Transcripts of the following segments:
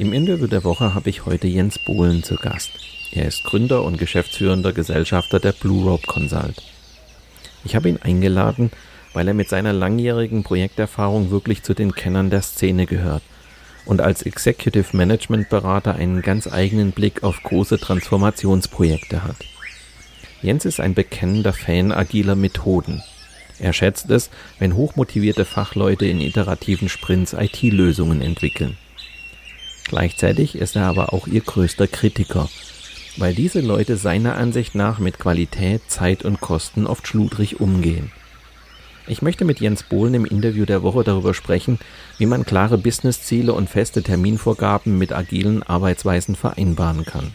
Im Interview der Woche habe ich heute Jens Bohlen zu Gast. Er ist Gründer und geschäftsführender Gesellschafter der Blue Rope Consult. Ich habe ihn eingeladen, weil er mit seiner langjährigen Projekterfahrung wirklich zu den Kennern der Szene gehört und als Executive Management Berater einen ganz eigenen Blick auf große Transformationsprojekte hat. Jens ist ein bekennender Fan agiler Methoden. Er schätzt es, wenn hochmotivierte Fachleute in iterativen Sprints IT-Lösungen entwickeln. Gleichzeitig ist er aber auch ihr größter Kritiker weil diese Leute seiner Ansicht nach mit Qualität, Zeit und Kosten oft schludrig umgehen. Ich möchte mit Jens Bohlen im Interview der Woche darüber sprechen, wie man klare Businessziele und feste Terminvorgaben mit agilen Arbeitsweisen vereinbaren kann.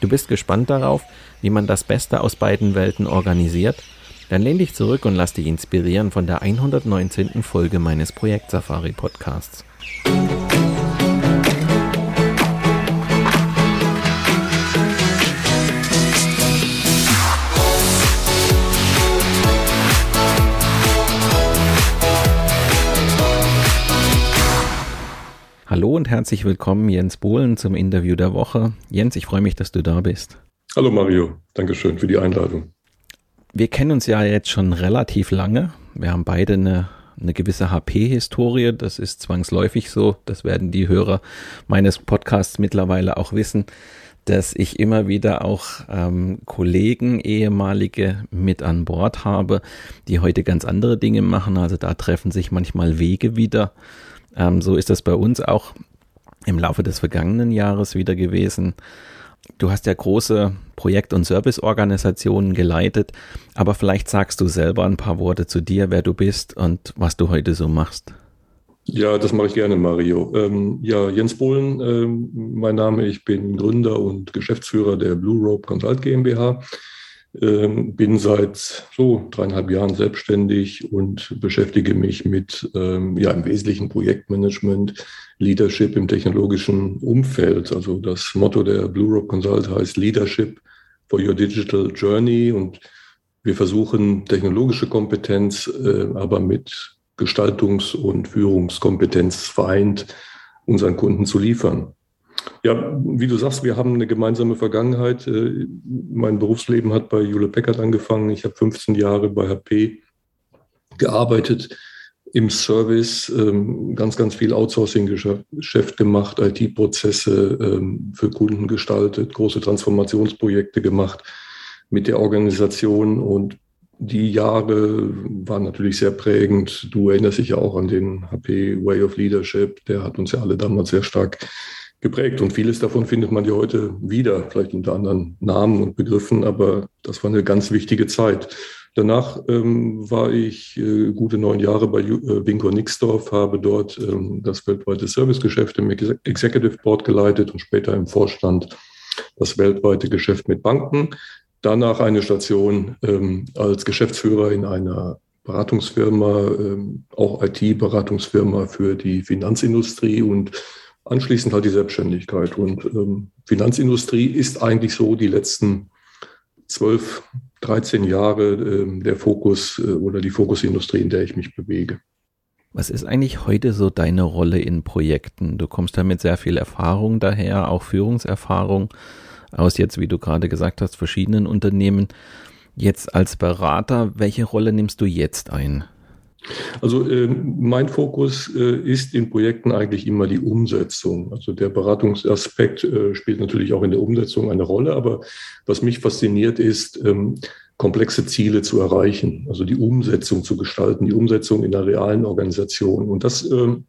Du bist gespannt darauf, wie man das Beste aus beiden Welten organisiert? Dann lehn dich zurück und lass dich inspirieren von der 119. Folge meines Projekt Safari Podcasts. Hallo und herzlich willkommen, Jens Bohlen, zum Interview der Woche. Jens, ich freue mich, dass du da bist. Hallo Mario, Dankeschön für die Einladung. Wir kennen uns ja jetzt schon relativ lange. Wir haben beide eine, eine gewisse HP-Historie. Das ist zwangsläufig so. Das werden die Hörer meines Podcasts mittlerweile auch wissen, dass ich immer wieder auch ähm, Kollegen, ehemalige mit an Bord habe, die heute ganz andere Dinge machen. Also da treffen sich manchmal Wege wieder. Ähm, so ist das bei uns auch im Laufe des vergangenen Jahres wieder gewesen. Du hast ja große Projekt- und Serviceorganisationen geleitet, aber vielleicht sagst du selber ein paar Worte zu dir, wer du bist und was du heute so machst. Ja, das mache ich gerne, Mario. Ähm, ja, Jens Bohlen, ähm, mein Name, ich bin Gründer und Geschäftsführer der Blue Rope Consult GmbH. Ähm, bin seit so dreieinhalb Jahren selbstständig und beschäftige mich mit ähm, ja im Wesentlichen Projektmanagement, Leadership im technologischen Umfeld. Also das Motto der Blue Rope Consult heißt Leadership for Your Digital Journey und wir versuchen technologische Kompetenz, äh, aber mit Gestaltungs- und Führungskompetenz vereint unseren Kunden zu liefern. Ja, wie du sagst, wir haben eine gemeinsame Vergangenheit. Äh, mein Berufsleben hat bei Jule Peckert angefangen. Ich habe 15 Jahre bei HP gearbeitet im Service, ähm, ganz, ganz viel Outsourcing-Geschäft gemacht, IT-Prozesse ähm, für Kunden gestaltet, große Transformationsprojekte gemacht mit der Organisation und die Jahre waren natürlich sehr prägend. Du erinnerst dich ja auch an den HP Way of Leadership. Der hat uns ja alle damals sehr stark geprägt. Und vieles davon findet man ja heute wieder, vielleicht unter anderen Namen und Begriffen, aber das war eine ganz wichtige Zeit. Danach ähm, war ich äh, gute neun Jahre bei äh, Nixdorf, habe dort ähm, das weltweite Servicegeschäft im Executive Board geleitet und später im Vorstand das weltweite Geschäft mit Banken. Danach eine Station ähm, als Geschäftsführer in einer Beratungsfirma, ähm, auch IT-Beratungsfirma für die Finanzindustrie und anschließend halt die Selbstständigkeit. Und ähm, Finanzindustrie ist eigentlich so die letzten zwölf, 13 Jahre ähm, der Fokus äh, oder die Fokusindustrie, in der ich mich bewege. Was ist eigentlich heute so deine Rolle in Projekten? Du kommst da mit sehr viel Erfahrung daher, auch Führungserfahrung aus jetzt, wie du gerade gesagt hast, verschiedenen Unternehmen. Jetzt als Berater, welche Rolle nimmst du jetzt ein? Also äh, mein Fokus äh, ist in Projekten eigentlich immer die Umsetzung. Also der Beratungsaspekt äh, spielt natürlich auch in der Umsetzung eine Rolle, aber was mich fasziniert ist, ähm, komplexe Ziele zu erreichen, also die Umsetzung zu gestalten, die Umsetzung in der realen Organisation. Und das ähm,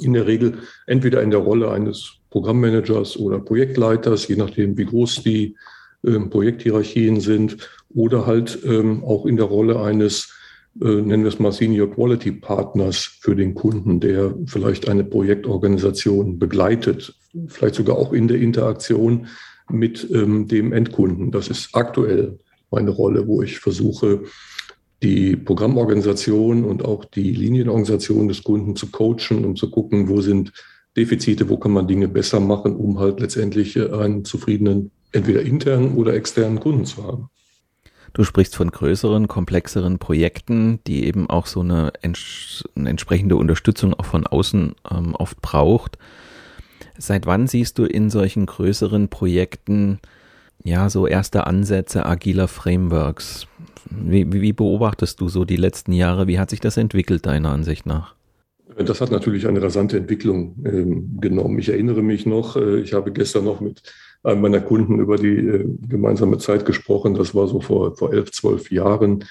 in der Regel entweder in der Rolle eines Programmmanagers oder Projektleiters, je nachdem, wie groß die ähm, Projekthierarchien sind, oder halt ähm, auch in der Rolle eines nennen wir es mal Senior Quality Partners für den Kunden, der vielleicht eine Projektorganisation begleitet, vielleicht sogar auch in der Interaktion, mit ähm, dem Endkunden. Das ist aktuell meine Rolle, wo ich versuche, die Programmorganisation und auch die Linienorganisation des Kunden zu coachen und zu gucken, wo sind Defizite, wo kann man Dinge besser machen, um halt letztendlich einen zufriedenen, entweder internen oder externen Kunden zu haben. Du sprichst von größeren, komplexeren Projekten, die eben auch so eine, eine entsprechende Unterstützung auch von außen ähm, oft braucht. Seit wann siehst du in solchen größeren Projekten ja so erste Ansätze agiler Frameworks? Wie, wie beobachtest du so die letzten Jahre? Wie hat sich das entwickelt, deiner Ansicht nach? Das hat natürlich eine rasante Entwicklung ähm, genommen. Ich erinnere mich noch, äh, ich habe gestern noch mit einem meiner Kunden über die äh, gemeinsame Zeit gesprochen. Das war so vor, vor elf, zwölf Jahren.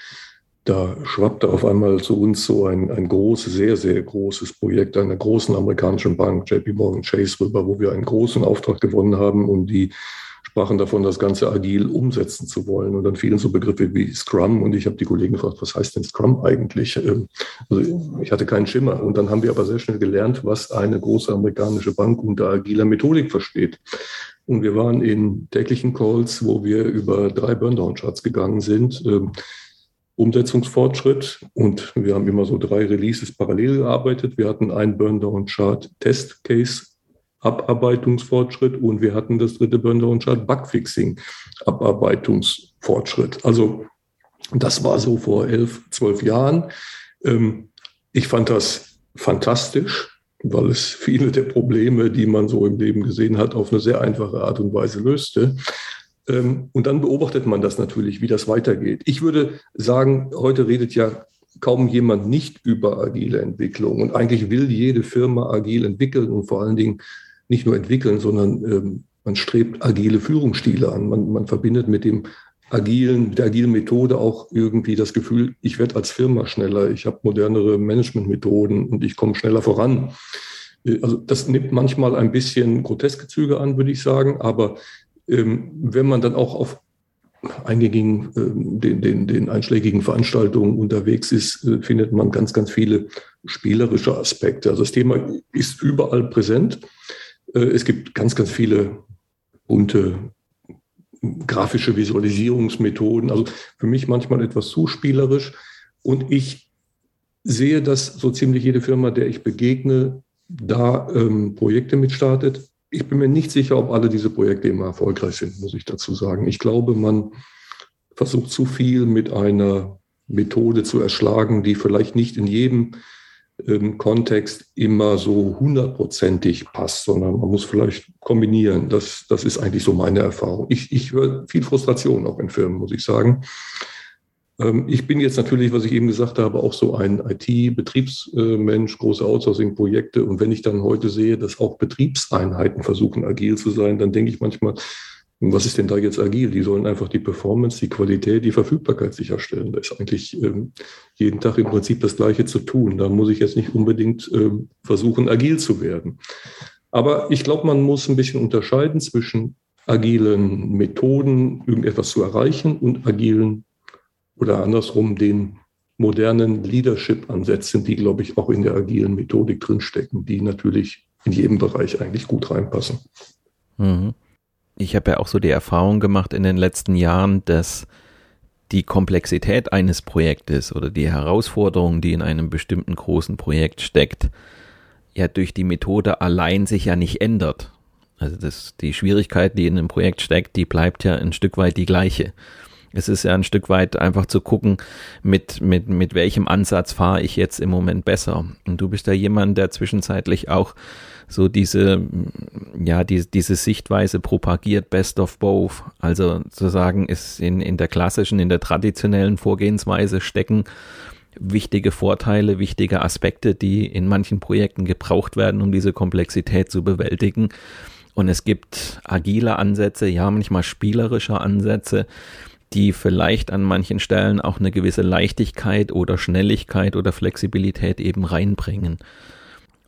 Da schwappte auf einmal zu uns so ein, ein großes, sehr, sehr großes Projekt einer großen amerikanischen Bank, JP Morgan Chase, rüber, wo wir einen großen Auftrag gewonnen haben, um die sprachen davon, das Ganze agil umsetzen zu wollen. Und dann fielen so Begriffe wie Scrum. Und ich habe die Kollegen gefragt, was heißt denn Scrum eigentlich? Ähm, also ich hatte keinen Schimmer. Und dann haben wir aber sehr schnell gelernt, was eine große amerikanische Bank unter agiler Methodik versteht. Und wir waren in täglichen Calls, wo wir über drei Burndown-Charts gegangen sind. Ähm, Umsetzungsfortschritt und wir haben immer so drei Releases parallel gearbeitet. Wir hatten einen Burndown-Chart Test Case Abarbeitungsfortschritt und wir hatten das dritte Burn-Down-Chart Bugfixing Abarbeitungsfortschritt. Also das war so vor elf, zwölf Jahren. Ähm, ich fand das fantastisch, weil es viele der Probleme, die man so im Leben gesehen hat, auf eine sehr einfache Art und Weise löste. Ähm, und dann beobachtet man das natürlich, wie das weitergeht. Ich würde sagen, heute redet ja kaum jemand nicht über agile Entwicklung. Und eigentlich will jede Firma agil entwickeln und vor allen Dingen nicht nur entwickeln, sondern ähm, man strebt agile Führungsstile an. Man, man verbindet mit dem agilen, mit der agilen Methode auch irgendwie das Gefühl, ich werde als Firma schneller, ich habe modernere Managementmethoden und ich komme schneller voran. Äh, also das nimmt manchmal ein bisschen groteske Züge an, würde ich sagen, aber ähm, wenn man dann auch auf einigen ähm, den, den, den einschlägigen Veranstaltungen unterwegs ist, äh, findet man ganz, ganz viele spielerische Aspekte. Also das Thema ist überall präsent. Äh, es gibt ganz, ganz viele bunte grafische Visualisierungsmethoden. Also für mich manchmal etwas zu spielerisch. Und ich sehe, dass so ziemlich jede Firma, der ich begegne, da ähm, Projekte mitstartet. Ich bin mir nicht sicher, ob alle diese Projekte immer erfolgreich sind, muss ich dazu sagen. Ich glaube, man versucht zu viel mit einer Methode zu erschlagen, die vielleicht nicht in jedem im Kontext immer so hundertprozentig passt, sondern man muss vielleicht kombinieren. Das, das ist eigentlich so meine Erfahrung. Ich, ich höre viel Frustration auch in Firmen, muss ich sagen. Ähm, ich bin jetzt natürlich, was ich eben gesagt habe, auch so ein IT-Betriebsmensch, große Outsourcing-Projekte. Und wenn ich dann heute sehe, dass auch Betriebseinheiten versuchen, agil zu sein, dann denke ich manchmal, und was ist denn da jetzt agil? Die sollen einfach die Performance, die Qualität, die Verfügbarkeit sicherstellen. Da ist eigentlich ähm, jeden Tag im Prinzip das Gleiche zu tun. Da muss ich jetzt nicht unbedingt ähm, versuchen, agil zu werden. Aber ich glaube, man muss ein bisschen unterscheiden zwischen agilen Methoden, irgendetwas zu erreichen und agilen oder andersrum den modernen Leadership-Ansätzen, die, glaube ich, auch in der agilen Methodik drinstecken, die natürlich in jedem Bereich eigentlich gut reinpassen. Mhm ich habe ja auch so die Erfahrung gemacht in den letzten Jahren, dass die Komplexität eines Projektes oder die Herausforderung, die in einem bestimmten großen Projekt steckt, ja durch die Methode allein sich ja nicht ändert. Also das, die Schwierigkeit, die in einem Projekt steckt, die bleibt ja ein Stück weit die gleiche. Es ist ja ein Stück weit einfach zu gucken, mit, mit, mit welchem Ansatz fahre ich jetzt im Moment besser. Und du bist ja jemand, der zwischenzeitlich auch so diese, ja, die, diese Sichtweise propagiert, best of both. Also zu sagen, ist in, in der klassischen, in der traditionellen Vorgehensweise stecken wichtige Vorteile, wichtige Aspekte, die in manchen Projekten gebraucht werden, um diese Komplexität zu bewältigen. Und es gibt agile Ansätze, ja, manchmal spielerische Ansätze, die vielleicht an manchen Stellen auch eine gewisse Leichtigkeit oder Schnelligkeit oder Flexibilität eben reinbringen.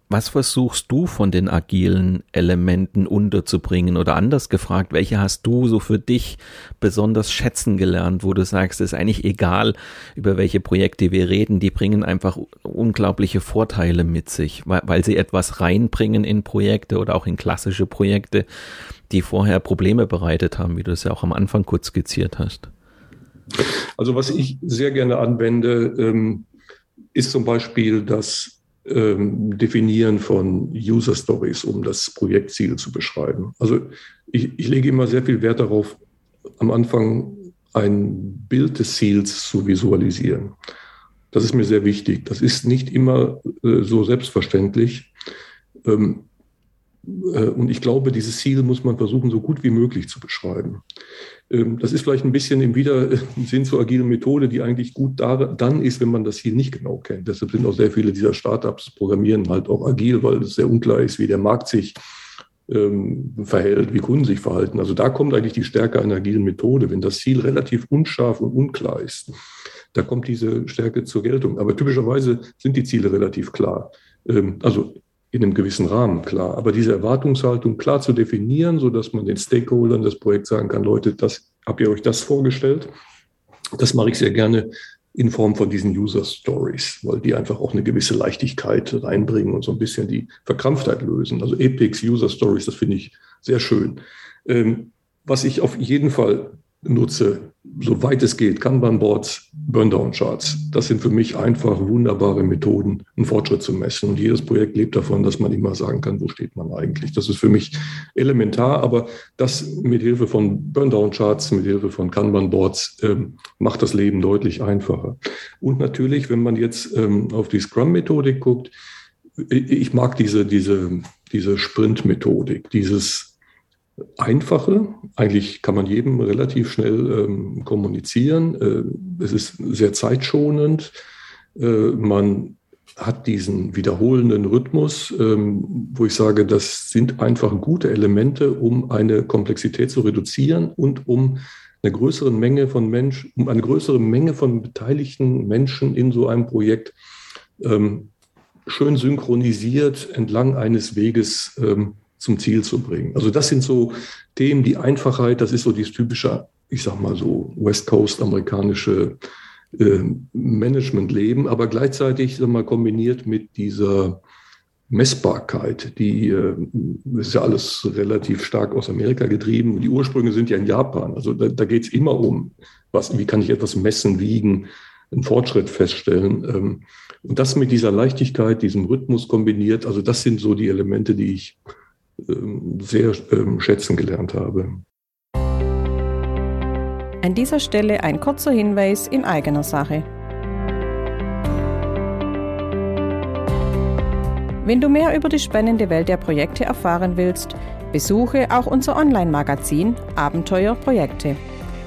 Was versuchst du von den agilen Elementen unterzubringen oder anders gefragt, welche hast du so für dich besonders schätzen gelernt, wo du sagst, es ist eigentlich egal, über welche Projekte wir reden, die bringen einfach unglaubliche Vorteile mit sich, weil, weil sie etwas reinbringen in Projekte oder auch in klassische Projekte, die vorher Probleme bereitet haben, wie du es ja auch am Anfang kurz skizziert hast? Also was ich sehr gerne anwende, ähm, ist zum Beispiel das ähm, Definieren von User Stories, um das Projektziel zu beschreiben. Also ich, ich lege immer sehr viel Wert darauf, am Anfang ein Bild des Ziels zu visualisieren. Das ist mir sehr wichtig. Das ist nicht immer äh, so selbstverständlich. Ähm, äh, und ich glaube, dieses Ziel muss man versuchen, so gut wie möglich zu beschreiben. Ähm, das ist vielleicht ein bisschen im Widersinn zur agilen Methode, die eigentlich gut da, dann ist, wenn man das Ziel nicht genau kennt. Deshalb sind auch sehr viele dieser Startups programmieren halt auch agil, weil es sehr unklar ist, wie der Markt sich ähm, verhält, wie Kunden sich verhalten. Also da kommt eigentlich die Stärke einer agilen Methode, wenn das Ziel relativ unscharf und unklar ist. Da kommt diese Stärke zur Geltung. Aber typischerweise sind die Ziele relativ klar. Ähm, also in einem gewissen Rahmen klar. Aber diese Erwartungshaltung klar zu definieren, sodass man den Stakeholdern des Projekts sagen kann, Leute, das habt ihr euch das vorgestellt? Das mache ich sehr gerne in Form von diesen User Stories, weil die einfach auch eine gewisse Leichtigkeit reinbringen und so ein bisschen die Verkrampftheit lösen. Also Epics, User Stories, das finde ich sehr schön. Ähm, was ich auf jeden Fall nutze, soweit es geht, Kanban-Boards, Burndown-Charts. Das sind für mich einfach wunderbare Methoden, einen Fortschritt zu messen. Und jedes Projekt lebt davon, dass man immer sagen kann, wo steht man eigentlich. Das ist für mich elementar, aber das mit Hilfe von Burndown-Charts, mit Hilfe von Kanban-Boards ähm, macht das Leben deutlich einfacher. Und natürlich, wenn man jetzt ähm, auf die Scrum-Methodik guckt, ich mag diese, diese, diese Sprint-Methodik, dieses Einfache. Eigentlich kann man jedem relativ schnell ähm, kommunizieren. Äh, es ist sehr zeitschonend. Äh, man hat diesen wiederholenden Rhythmus, ähm, wo ich sage, das sind einfach gute Elemente, um eine Komplexität zu reduzieren und um eine größere Menge von Menschen, um eine größere Menge von beteiligten Menschen in so einem Projekt ähm, schön synchronisiert entlang eines Weges ähm, zum Ziel zu bringen. Also das sind so Themen, die Einfachheit, das ist so dieses typische, ich sag mal so, West Coast amerikanische äh, Management-Leben, aber gleichzeitig sag mal, kombiniert mit dieser Messbarkeit, die äh, ist ja alles relativ stark aus Amerika getrieben. Die Ursprünge sind ja in Japan. Also da, da geht es immer um, was, wie kann ich etwas messen, wiegen, einen Fortschritt feststellen. Ähm, und das mit dieser Leichtigkeit, diesem Rhythmus kombiniert, also das sind so die Elemente, die ich sehr ähm, schätzen gelernt habe. An dieser Stelle ein kurzer Hinweis in eigener Sache. Wenn du mehr über die spannende Welt der Projekte erfahren willst, besuche auch unser Online-Magazin Abenteuer Projekte.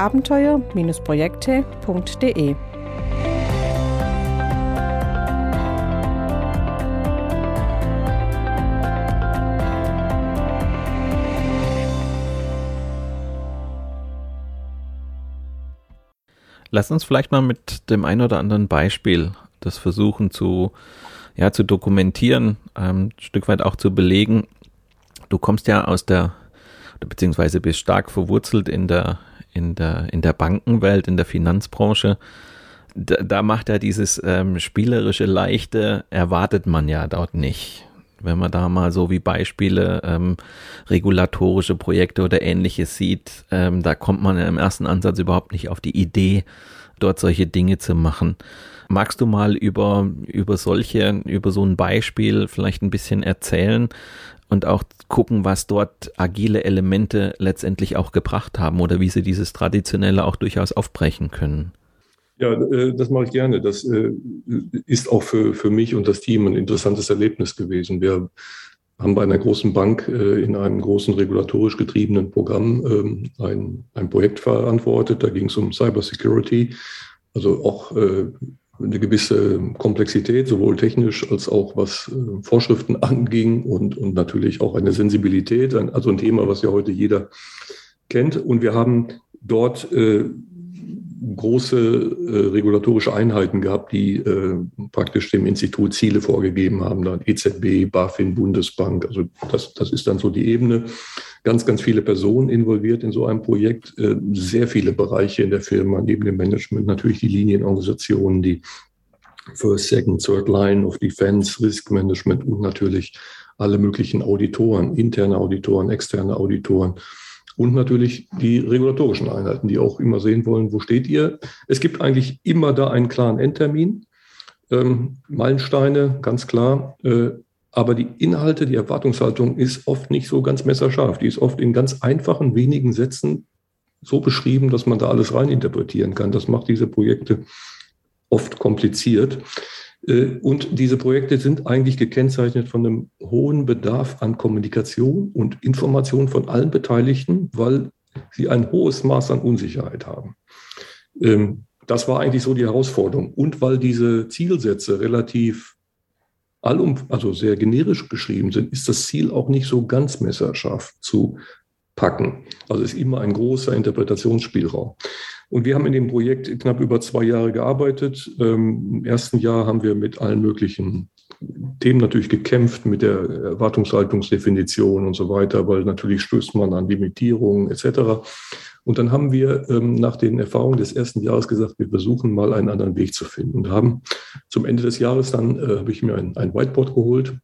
abenteuer-projekte.de. Lass uns vielleicht mal mit dem ein oder anderen Beispiel das versuchen zu, ja, zu dokumentieren, ähm, ein Stück weit auch zu belegen. Du kommst ja aus der, beziehungsweise bist stark verwurzelt in der in der, in der Bankenwelt, in der Finanzbranche, da, da macht er dieses ähm, spielerische Leichte, erwartet man ja dort nicht. Wenn man da mal so wie Beispiele ähm, regulatorische Projekte oder ähnliches sieht, ähm, da kommt man im ersten Ansatz überhaupt nicht auf die Idee, dort solche Dinge zu machen. Magst du mal über, über solche, über so ein Beispiel vielleicht ein bisschen erzählen, und auch gucken, was dort agile Elemente letztendlich auch gebracht haben oder wie sie dieses Traditionelle auch durchaus aufbrechen können. Ja, äh, das mache ich gerne. Das äh, ist auch für, für mich und das Team ein interessantes Erlebnis gewesen. Wir haben bei einer großen Bank äh, in einem großen regulatorisch getriebenen Programm ähm, ein, ein Projekt verantwortet. Da ging es um Cybersecurity, also auch eine gewisse Komplexität, sowohl technisch als auch was äh, Vorschriften anging und, und natürlich auch eine Sensibilität, also ein Thema, was ja heute jeder kennt. Und wir haben dort äh, große äh, regulatorische Einheiten gehabt, die äh, praktisch dem Institut Ziele vorgegeben haben, dann EZB, BaFin, Bundesbank. Also das, das ist dann so die Ebene. Ganz, ganz viele Personen involviert in so einem Projekt, äh, sehr viele Bereiche in der Firma, neben dem Management natürlich die Linienorganisationen, die First, Second, Third Line of Defense, Risk Management und natürlich alle möglichen Auditoren, interne Auditoren, externe Auditoren und natürlich die regulatorischen Einheiten, die auch immer sehen wollen, wo steht ihr. Es gibt eigentlich immer da einen klaren Endtermin, ähm, Meilensteine, ganz klar. Äh, aber die Inhalte, die Erwartungshaltung ist oft nicht so ganz messerscharf. Die ist oft in ganz einfachen, wenigen Sätzen so beschrieben, dass man da alles reininterpretieren kann. Das macht diese Projekte oft kompliziert. Äh, und diese Projekte sind eigentlich gekennzeichnet von einem hohen Bedarf an Kommunikation und Information von allen Beteiligten, weil sie ein hohes Maß an Unsicherheit haben. Ähm, das war eigentlich so die Herausforderung. Und weil diese Zielsätze relativ allum, also sehr generisch beschrieben sind, ist das Ziel auch nicht so ganz messerscharf zu packen. Also ist immer ein großer Interpretationsspielraum. Und wir haben in dem Projekt knapp über zwei Jahre gearbeitet. Ähm, Im ersten Jahr haben wir mit allen möglichen Themen natürlich gekämpft, mit der Erwartungshaltungsdefinition und so weiter, weil natürlich stößt man an Limitierungen etc. Und dann haben wir ähm, nach den Erfahrungen des ersten Jahres gesagt, wir versuchen mal einen anderen Weg zu finden und haben zum Ende des Jahres dann, äh, habe ich mir ein, ein Whiteboard geholt,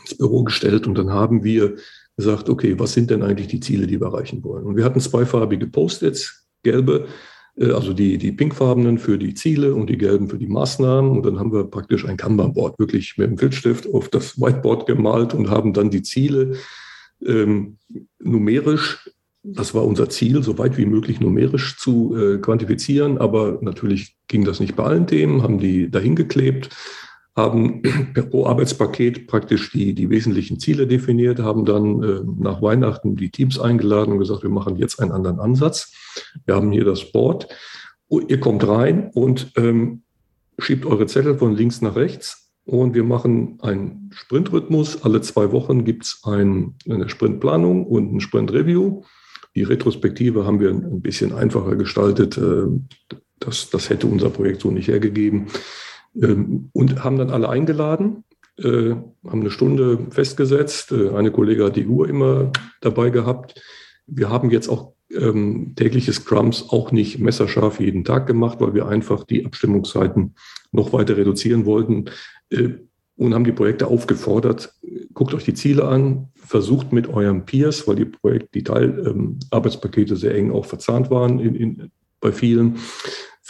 ins Büro gestellt und dann haben wir gesagt, okay, was sind denn eigentlich die Ziele, die wir erreichen wollen? Und wir hatten zweifarbige Post-its, gelbe, äh, also die, die pinkfarbenen für die Ziele und die gelben für die Maßnahmen. Und dann haben wir praktisch ein Kanban-Board wirklich mit dem Filzstift auf das Whiteboard gemalt und haben dann die Ziele ähm, numerisch, das war unser Ziel, so weit wie möglich numerisch zu äh, quantifizieren. Aber natürlich ging das nicht bei allen Themen, haben die dahin geklebt haben pro Arbeitspaket praktisch die, die wesentlichen Ziele definiert, haben dann äh, nach Weihnachten die Teams eingeladen und gesagt, wir machen jetzt einen anderen Ansatz. Wir haben hier das Board. Ihr kommt rein und ähm, schiebt eure Zettel von links nach rechts und wir machen einen Sprintrhythmus. Alle zwei Wochen gibt es ein, eine Sprintplanung und ein Sprintreview. Die Retrospektive haben wir ein bisschen einfacher gestaltet. Äh, das, das hätte unser Projekt so nicht hergegeben. Ähm, und haben dann alle eingeladen, äh, haben eine Stunde festgesetzt. Äh, eine Kollegin hat die Uhr immer dabei gehabt. Wir haben jetzt auch ähm, tägliche Scrums auch nicht messerscharf jeden Tag gemacht, weil wir einfach die Abstimmungszeiten noch weiter reduzieren wollten äh, und haben die Projekte aufgefordert, guckt euch die Ziele an, versucht mit eurem Peers, weil die Projekt, die Teilarbeitspakete ähm, sehr eng auch verzahnt waren in, in, bei vielen,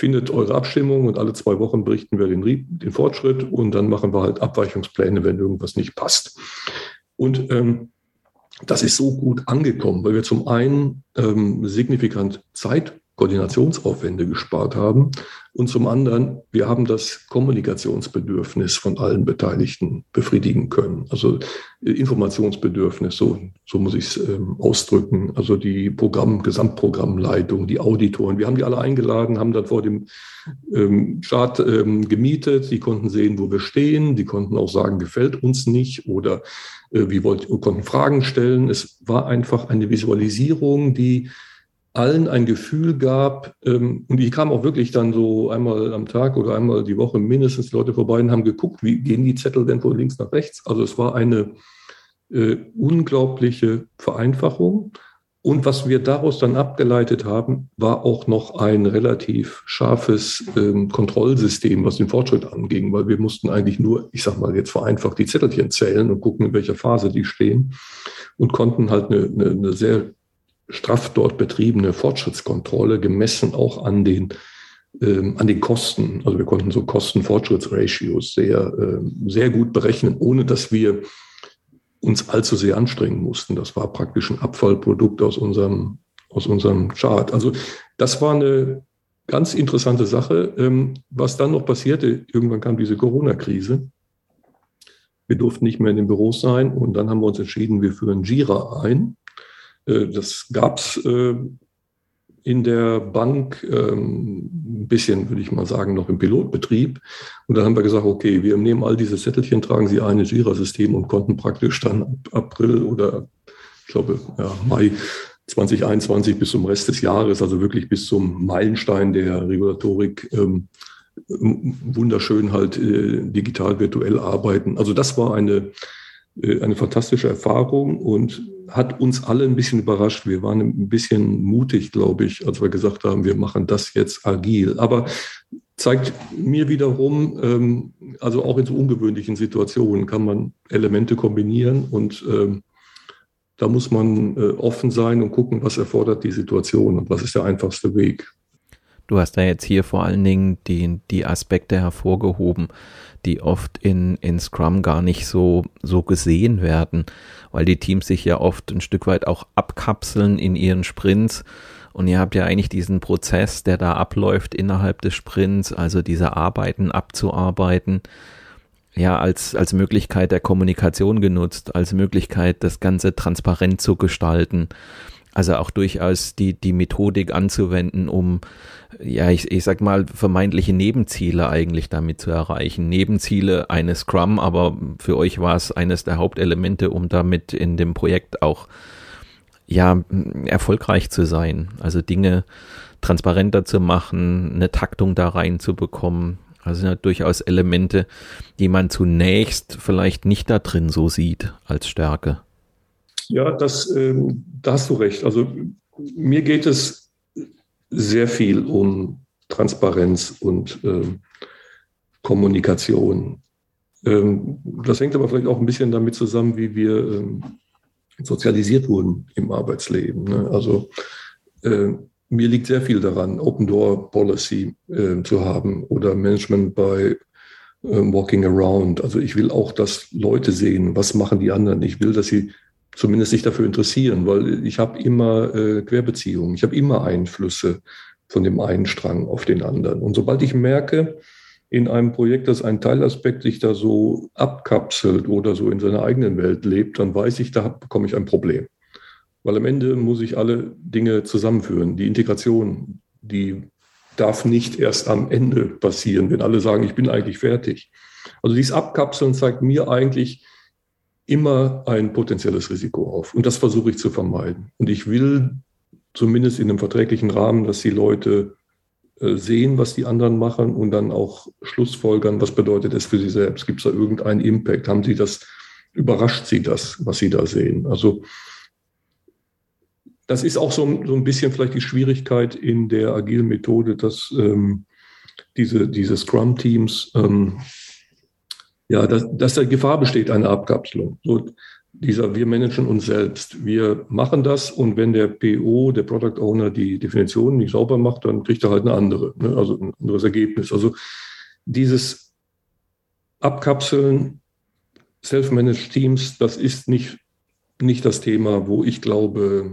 findet eure Abstimmung und alle zwei Wochen berichten wir den, den Fortschritt und dann machen wir halt Abweichungspläne, wenn irgendwas nicht passt. Und ähm, das ist so gut angekommen, weil wir zum einen ähm, signifikant Zeit Koordinationsaufwände gespart haben. Und zum anderen, wir haben das Kommunikationsbedürfnis von allen Beteiligten befriedigen können. Also äh, Informationsbedürfnis, so, so muss ich es ähm, ausdrücken. Also die Programm, Gesamtprogrammleitung, die Auditoren. Wir haben die alle eingeladen, haben dann vor dem ähm, Start ähm, gemietet. Die konnten sehen, wo wir stehen. Die konnten auch sagen, gefällt uns nicht oder äh, wir wollten, konnten Fragen stellen. Es war einfach eine Visualisierung, die allen ein Gefühl gab, ähm, und die kamen auch wirklich dann so einmal am Tag oder einmal die Woche mindestens Leute vorbei und haben geguckt, wie gehen die Zettel denn von links nach rechts. Also es war eine äh, unglaubliche Vereinfachung. Und was wir daraus dann abgeleitet haben, war auch noch ein relativ scharfes ähm, Kontrollsystem, was den Fortschritt anging, weil wir mussten eigentlich nur, ich sag mal jetzt vereinfacht, die Zettelchen zählen und gucken, in welcher Phase die stehen und konnten halt eine, eine, eine sehr straff dort betriebene Fortschrittskontrolle gemessen auch an den, ähm, an den Kosten. Also wir konnten so Kosten-Fortschrittsratios sehr, äh, sehr gut berechnen, ohne dass wir uns allzu sehr anstrengen mussten. Das war praktisch ein Abfallprodukt aus unserem, aus unserem Chart. Also das war eine ganz interessante Sache. Ähm, was dann noch passierte, irgendwann kam diese Corona-Krise. Wir durften nicht mehr in den Büros sein und dann haben wir uns entschieden, wir führen Jira ein. Äh, das gab es äh, in der Bank ähm, ein bisschen, würde ich mal sagen, noch im Pilotbetrieb. Und dann haben wir gesagt, okay, wir nehmen all diese Zettelchen, tragen sie ein ins Jira-System und konnten praktisch dann ab April oder ich glaube ja, Mai 2021 bis zum Rest des Jahres, also wirklich bis zum Meilenstein der Regulatorik, ähm, wunderschön halt äh, digital virtuell arbeiten. Also das war eine, eine fantastische Erfahrung und hat uns alle ein bisschen überrascht. Wir waren ein bisschen mutig, glaube ich, als wir gesagt haben, wir machen das jetzt agil. Aber zeigt mir wiederum, ähm, also auch in so ungewöhnlichen Situationen kann man Elemente kombinieren und ähm, da muss man äh, offen sein und gucken, was erfordert die Situation und was ist der einfachste Weg. Du hast da jetzt hier vor allen Dingen die, die Aspekte hervorgehoben, die oft in, in Scrum gar nicht so, so gesehen werden, weil die Teams sich ja oft ein Stück weit auch abkapseln in ihren Sprints. Und ihr habt ja eigentlich diesen Prozess, der da abläuft innerhalb des Sprints, also diese Arbeiten abzuarbeiten, ja, als, als Möglichkeit der Kommunikation genutzt, als Möglichkeit, das Ganze transparent zu gestalten. Also auch durchaus die, die Methodik anzuwenden, um, ja, ich, ich sag mal, vermeintliche Nebenziele eigentlich damit zu erreichen. Nebenziele eines Scrum, aber für euch war es eines der Hauptelemente, um damit in dem Projekt auch, ja, erfolgreich zu sein. Also Dinge transparenter zu machen, eine Taktung da reinzubekommen. Also ja, durchaus Elemente, die man zunächst vielleicht nicht da drin so sieht als Stärke. Ja, das, ähm, da hast du recht. Also mir geht es sehr viel um Transparenz und ähm, Kommunikation. Ähm, das hängt aber vielleicht auch ein bisschen damit zusammen, wie wir ähm, sozialisiert wurden im Arbeitsleben. Ne? Also äh, mir liegt sehr viel daran, Open Door Policy äh, zu haben oder Management bei äh, Walking Around. Also ich will auch, dass Leute sehen, was machen die anderen. Ich will, dass sie zumindest sich dafür interessieren, weil ich habe immer äh, Querbeziehungen, ich habe immer Einflüsse von dem einen Strang auf den anderen. Und sobald ich merke, in einem Projekt, dass ein Teilaspekt sich da so abkapselt oder so in seiner eigenen Welt lebt, dann weiß ich, da bekomme ich ein Problem. Weil am Ende muss ich alle Dinge zusammenführen. Die Integration, die darf nicht erst am Ende passieren, wenn alle sagen, ich bin eigentlich fertig. Also dieses Abkapseln zeigt mir eigentlich, immer ein potenzielles Risiko auf. Und das versuche ich zu vermeiden. Und ich will zumindest in einem verträglichen Rahmen, dass die Leute äh, sehen, was die anderen machen und dann auch Schlussfolgern, was bedeutet es für sie selbst? Gibt es da irgendeinen Impact? Haben sie das, überrascht sie das, was sie da sehen? Also das ist auch so, so ein bisschen vielleicht die Schwierigkeit in der agilen Methode, dass ähm, diese, diese Scrum-Teams ähm, ja, dass, dass da Gefahr besteht, eine Abkapselung. So dieser, wir managen uns selbst. Wir machen das und wenn der PO, der Product Owner, die Definition nicht sauber macht, dann kriegt er halt eine andere, ne? also ein anderes Ergebnis. Also dieses Abkapseln, Self-Managed Teams, das ist nicht, nicht das Thema, wo ich glaube,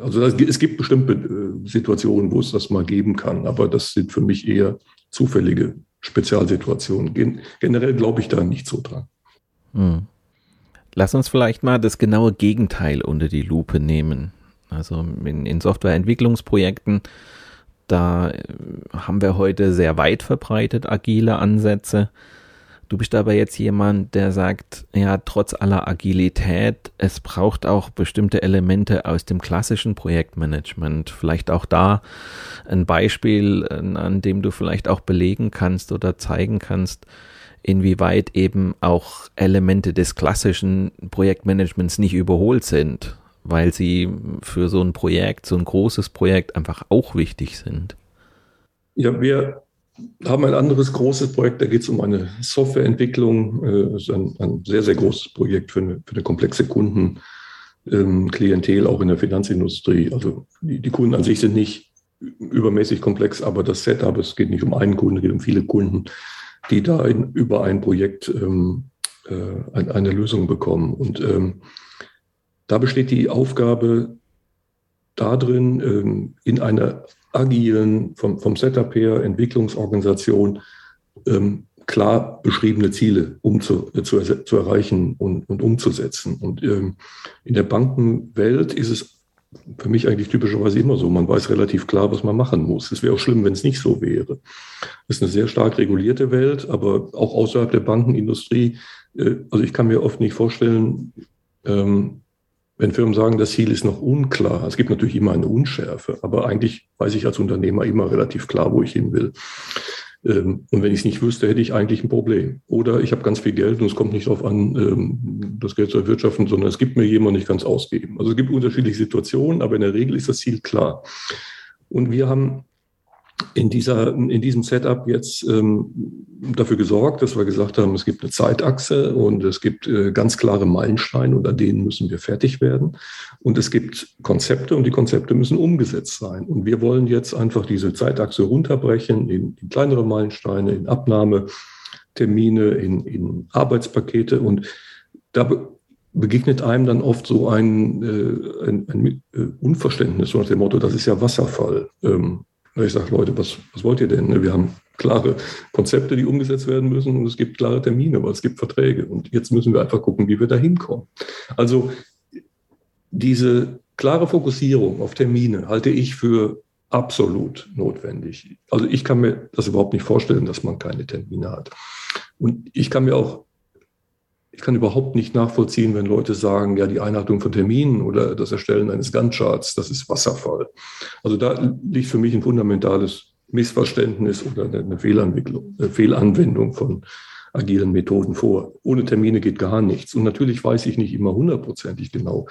also das, es gibt bestimmte äh, Situationen, wo es das mal geben kann, aber das sind für mich eher zufällige Spezialsituationen. Gen generell glaube ich da nicht so dran. Hm. Lass uns vielleicht mal das genaue Gegenteil unter die Lupe nehmen. Also in, in Softwareentwicklungsprojekten, da äh, haben wir heute sehr weit verbreitet agile Ansätze. Du bist aber jetzt jemand, der sagt, ja, trotz aller Agilität, es braucht auch bestimmte Elemente aus dem klassischen Projektmanagement. Vielleicht auch da ein Beispiel, an dem du vielleicht auch belegen kannst oder zeigen kannst, inwieweit eben auch Elemente des klassischen Projektmanagements nicht überholt sind, weil sie für so ein Projekt, so ein großes Projekt einfach auch wichtig sind. Ja, wir haben ein anderes großes Projekt, da geht es um eine Softwareentwicklung. Das äh, ist ein, ein, sehr, sehr großes Projekt für eine, für eine komplexe Kundenklientel, auch in der Finanzindustrie. Also die, die, Kunden an sich sind nicht übermäßig komplex, aber das Setup, es geht nicht um einen Kunden, es geht um viele Kunden, die da in, über ein Projekt ähm, äh, eine Lösung bekommen. Und ähm, da besteht die Aufgabe darin, ähm, in einer agilen, vom, vom Setup her, Entwicklungsorganisation ähm, klar beschriebene Ziele um zu, zu, zu erreichen und, und umzusetzen. Und ähm, in der Bankenwelt ist es für mich eigentlich typischerweise immer so. Man weiß relativ klar, was man machen muss. Es wäre auch schlimm, wenn es nicht so wäre. Es ist eine sehr stark regulierte Welt, aber auch außerhalb der Bankenindustrie. Äh, also ich kann mir oft nicht vorstellen, ähm, wenn Firmen sagen, das Ziel ist noch unklar, es gibt natürlich immer eine Unschärfe, aber eigentlich weiß ich als Unternehmer immer relativ klar, wo ich hin will. Ähm, und wenn ich es nicht wüsste, hätte ich eigentlich ein Problem. Oder ich habe ganz viel Geld und es kommt nicht darauf an, ähm, das Geld zu erwirtschaften, sondern es gibt mir jemand nicht ganz ausgeben. Also es gibt unterschiedliche Situationen, aber in der Regel ist das Ziel klar. Und wir haben in, dieser, in diesem Setup jetzt ähm, dafür gesorgt, dass wir gesagt haben, es gibt eine Zeitachse und es gibt äh, ganz klare Meilensteine und an denen müssen wir fertig werden. Und es gibt Konzepte und die Konzepte müssen umgesetzt sein. Und wir wollen jetzt einfach diese Zeitachse runterbrechen in, in kleinere Meilensteine, in Abnahmetermine, in, in Arbeitspakete und da begegnet einem dann oft so ein, äh, ein, ein äh, Unverständnis, so nach dem Motto, das ist ja Wasserfall. Ähm, ich sage, Leute, was, was wollt ihr denn? Ne, wir haben klare Konzepte, die umgesetzt werden müssen und es gibt klare Termine, weil es gibt Verträge. Und jetzt müssen wir einfach gucken, wie wir da hinkommen. Also diese klare Fokussierung auf Termine halte ich für absolut notwendig. Also ich kann mir das überhaupt nicht vorstellen, dass man keine Termine hat. Und ich kann mir auch ich kann überhaupt nicht nachvollziehen, wenn Leute sagen, ja, die Einhaltung von Terminen oder das Erstellen eines Gantt-Charts, das ist Wasserfall. Also da liegt für mich ein fundamentales Missverständnis oder eine Fehlentwicklung, eine Fehlanwendung von agilen Methoden vor. Ohne Termine geht gar nichts. Und natürlich weiß ich nicht immer hundertprozentig genau,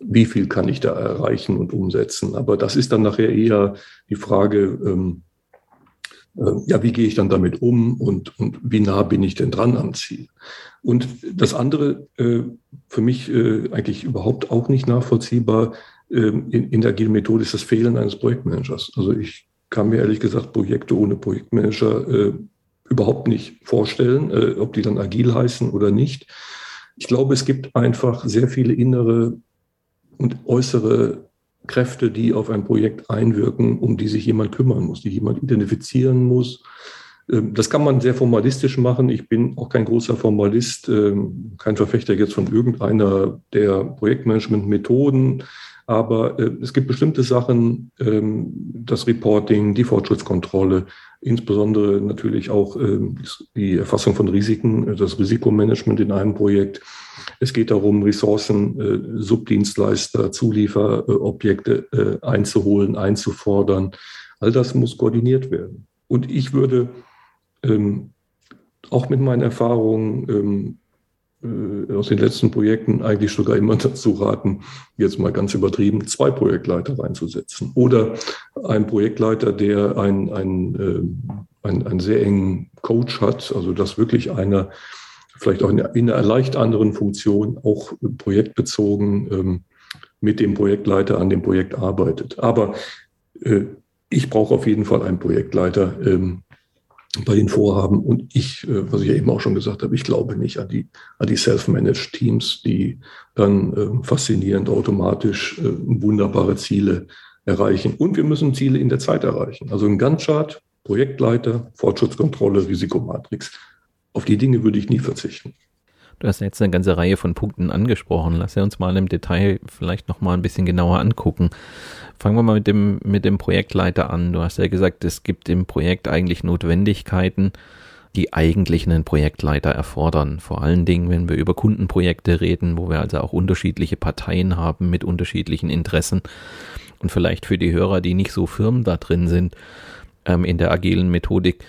wie viel kann ich da erreichen und umsetzen. Aber das ist dann nachher eher die Frage, ähm, äh, ja, wie gehe ich dann damit um und, und wie nah bin ich denn dran am Ziel? Und das andere, äh, für mich äh, eigentlich überhaupt auch nicht nachvollziehbar, ähm, in, in der agilen Methode ist das Fehlen eines Projektmanagers. Also ich kann mir ehrlich gesagt Projekte ohne Projektmanager überhaupt nicht vorstellen, ob die dann agil heißen oder nicht. Ich glaube, es gibt einfach sehr viele innere und äußere Kräfte, die auf ein Projekt einwirken, um die sich jemand kümmern muss, die jemand identifizieren muss. Ähm, das kann man sehr formalistisch machen. Ich bin auch kein großer Formalist, ähm, kein Verfechter jetzt von irgendeiner der Projektmanagement-Methoden. Aber äh, es gibt bestimmte Sachen, ähm, das Reporting, die Fortschrittskontrolle, insbesondere natürlich auch die Erfassung von Risiken, äh, das Risikomanagement in einem Projekt es geht darum, Ressourcen, äh, Subdienstleister, Zulieferobjekte äh, einzuholen, einzufordern. All das muss koordiniert werden. Und ich würde ähm, auch mit meinen Erfahrungen ähm, äh, aus den letzten Projekten eigentlich sogar immer dazu raten, jetzt mal ganz übertrieben, zwei Projektleiter reinzusetzen. Oder ein Projektleiter, der einen, einen, äh, einen, einen sehr engen Coach hat, also dass wirklich einer vielleicht auch in, in einer leicht anderen Funktion, auch projektbezogen ähm, mit dem Projektleiter an dem Projekt arbeitet. Aber äh, ich brauche auf jeden Fall einen Projektleiter ähm, bei den Vorhaben. Und ich, äh, was ich ja eben auch schon gesagt habe, ich glaube nicht an die, an die Self-Managed Teams, die dann äh, faszinierend automatisch äh, wunderbare Ziele erreichen. Und wir müssen Ziele in der Zeit erreichen. Also ein Gantt-Chart, Projektleiter, Fortschrittskontrolle, Risikomatrix. Auf die Dinge würde ich nie verzichten. Du hast jetzt eine ganze Reihe von Punkten angesprochen. Lass uns mal im Detail vielleicht noch mal ein bisschen genauer angucken. Fangen wir mal mit dem, mit dem Projektleiter an. Du hast ja gesagt, es gibt im Projekt eigentlich Notwendigkeiten, die eigentlich einen Projektleiter erfordern. Vor allen Dingen, wenn wir über Kundenprojekte reden, wo wir also auch unterschiedliche Parteien haben mit unterschiedlichen Interessen. Und vielleicht für die Hörer, die nicht so firm da drin sind, ähm, in der agilen Methodik,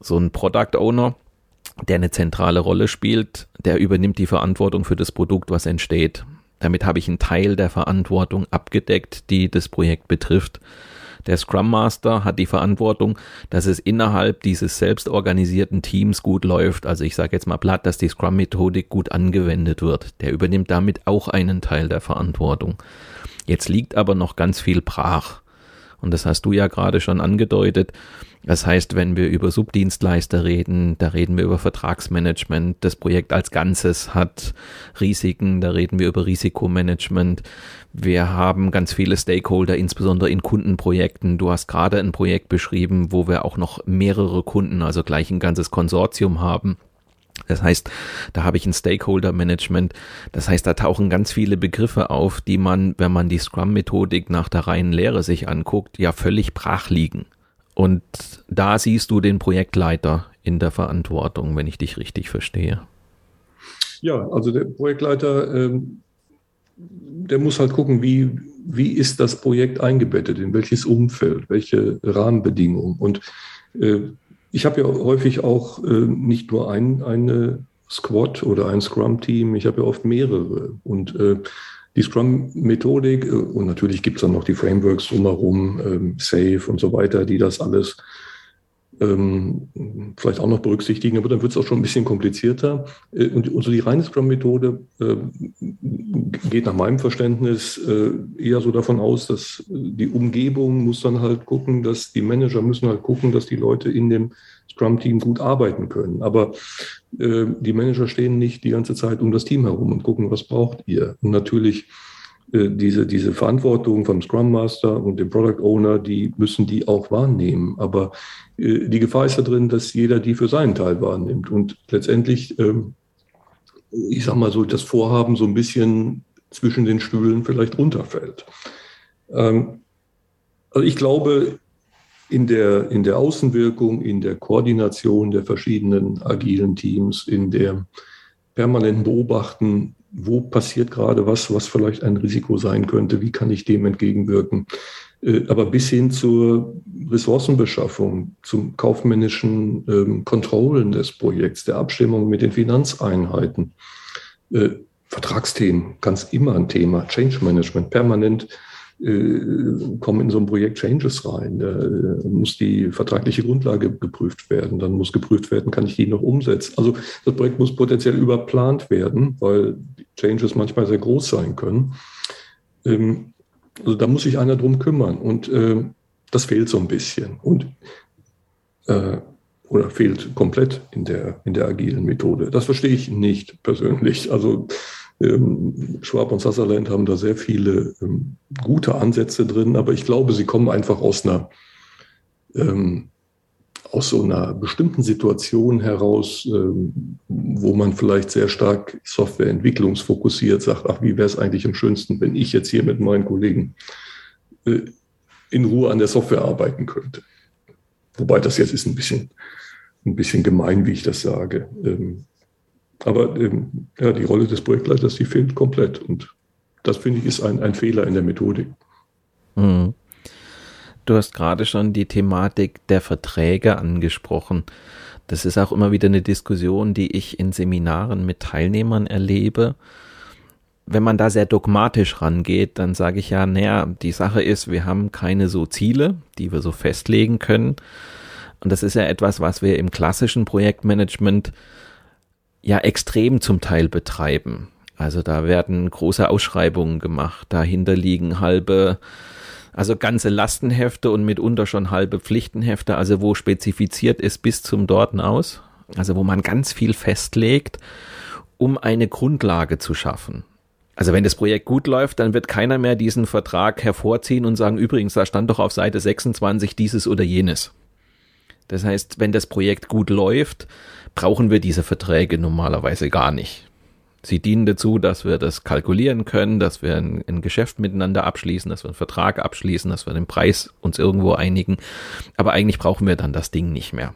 so ein Product Owner, der eine zentrale Rolle spielt, der übernimmt die Verantwortung für das Produkt, was entsteht. Damit habe ich einen Teil der Verantwortung abgedeckt, die das Projekt betrifft. Der Scrum Master hat die Verantwortung, dass es innerhalb dieses selbstorganisierten Teams gut läuft. Also ich sage jetzt mal platt, dass die Scrum-Methodik gut angewendet wird. Der übernimmt damit auch einen Teil der Verantwortung. Jetzt liegt aber noch ganz viel brach. Und das hast du ja gerade schon angedeutet. Das heißt, wenn wir über Subdienstleister reden, da reden wir über Vertragsmanagement. Das Projekt als Ganzes hat Risiken, da reden wir über Risikomanagement. Wir haben ganz viele Stakeholder, insbesondere in Kundenprojekten. Du hast gerade ein Projekt beschrieben, wo wir auch noch mehrere Kunden, also gleich ein ganzes Konsortium haben. Das heißt, da habe ich ein Stakeholder-Management. Das heißt, da tauchen ganz viele Begriffe auf, die man, wenn man die Scrum-Methodik nach der reinen Lehre sich anguckt, ja völlig brach liegen. Und da siehst du den Projektleiter in der Verantwortung, wenn ich dich richtig verstehe. Ja, also der Projektleiter ähm, der muss halt gucken, wie, wie ist das Projekt eingebettet, in welches Umfeld, welche Rahmenbedingungen. Und äh, ich habe ja häufig auch äh, nicht nur ein, eine Squad oder ein Scrum-Team, ich habe ja oft mehrere. Und äh, die Scrum-Methodik, äh, und natürlich gibt es dann noch die Frameworks drumherum, ähm, Safe und so weiter, die das alles ähm, vielleicht auch noch berücksichtigen, aber dann wird es auch schon ein bisschen komplizierter. Äh, und, und so die reine Scrum-Methode äh, geht nach meinem Verständnis äh, eher so davon aus, dass die Umgebung muss dann halt gucken, dass die Manager müssen halt gucken, dass die Leute in dem Scrum-Team gut arbeiten können. Aber äh, die Manager stehen nicht die ganze Zeit um das Team herum und gucken, was braucht ihr. Und natürlich äh, diese, diese Verantwortung vom Scrum Master und dem Product Owner, die müssen die auch wahrnehmen. Aber äh, die Gefahr ist da drin, dass jeder die für seinen Teil wahrnimmt. Und letztendlich, ähm, ich sag mal so, das Vorhaben so ein bisschen zwischen den Stühlen vielleicht runterfällt. Ähm, also ich glaube, in der, in der Außenwirkung, in der Koordination der verschiedenen agilen Teams, in der permanenten Beobachten, wo passiert gerade was, was vielleicht ein Risiko sein könnte, wie kann ich dem entgegenwirken. Äh, aber bis hin zur Ressourcenbeschaffung, zum kaufmännischen ähm, Kontrollen des Projekts, der Abstimmung mit den Finanzeinheiten. Äh, Vertragsthemen, ganz immer ein Thema. Change Management, permanent kommen in so ein Projekt Changes rein. Da äh, muss die vertragliche Grundlage geprüft werden. Dann muss geprüft werden, kann ich die noch umsetzen. Also das Projekt muss potenziell überplant werden, weil Changes manchmal sehr groß sein können. Ähm, also da muss sich einer drum kümmern. Und äh, das fehlt so ein bisschen. Und oder fehlt komplett in der, in der agilen Methode. Das verstehe ich nicht persönlich. Also ähm, Schwab und Sutherland haben da sehr viele ähm, gute Ansätze drin, aber ich glaube, sie kommen einfach aus einer, ähm, aus so einer bestimmten Situation heraus, wo man vielleicht sehr stark Softwareentwicklungsfokussiert sagt, ach, wie wäre es eigentlich am schönsten, wenn ich jetzt hier mit meinen Kollegen äh, in Ruhe an der Software arbeiten könnte. Wobei das jetzt ist ein bisschen, ein bisschen gemein, wie ich das sage. Aber ähm, ja, die Rolle des Projektleiters, die fehlt komplett. Und das, finde ich, ist ein, ein Fehler in der Methodik. Mhm. Du hast gerade schon die Thematik der Verträge angesprochen. Das ist auch immer wieder eine Diskussion, die ich in Seminaren mit Teilnehmern erlebe. Wenn man da sehr dogmatisch rangeht, dann sage ich ja, naja, die Sache ist, wir haben keine so Ziele, die wir so festlegen können. Und das ist ja etwas, was wir im klassischen Projektmanagement ja extrem zum Teil betreiben. Also da werden große Ausschreibungen gemacht, dahinter liegen halbe, also ganze Lastenhefte und mitunter schon halbe Pflichtenhefte, also wo spezifiziert ist bis zum Dorten aus, also wo man ganz viel festlegt, um eine Grundlage zu schaffen. Also wenn das Projekt gut läuft, dann wird keiner mehr diesen Vertrag hervorziehen und sagen, übrigens, da stand doch auf Seite 26 dieses oder jenes. Das heißt, wenn das Projekt gut läuft, brauchen wir diese Verträge normalerweise gar nicht. Sie dienen dazu, dass wir das kalkulieren können, dass wir ein, ein, Geschäft miteinander abschließen, dass wir einen Vertrag abschließen, dass wir den Preis uns irgendwo einigen. Aber eigentlich brauchen wir dann das Ding nicht mehr.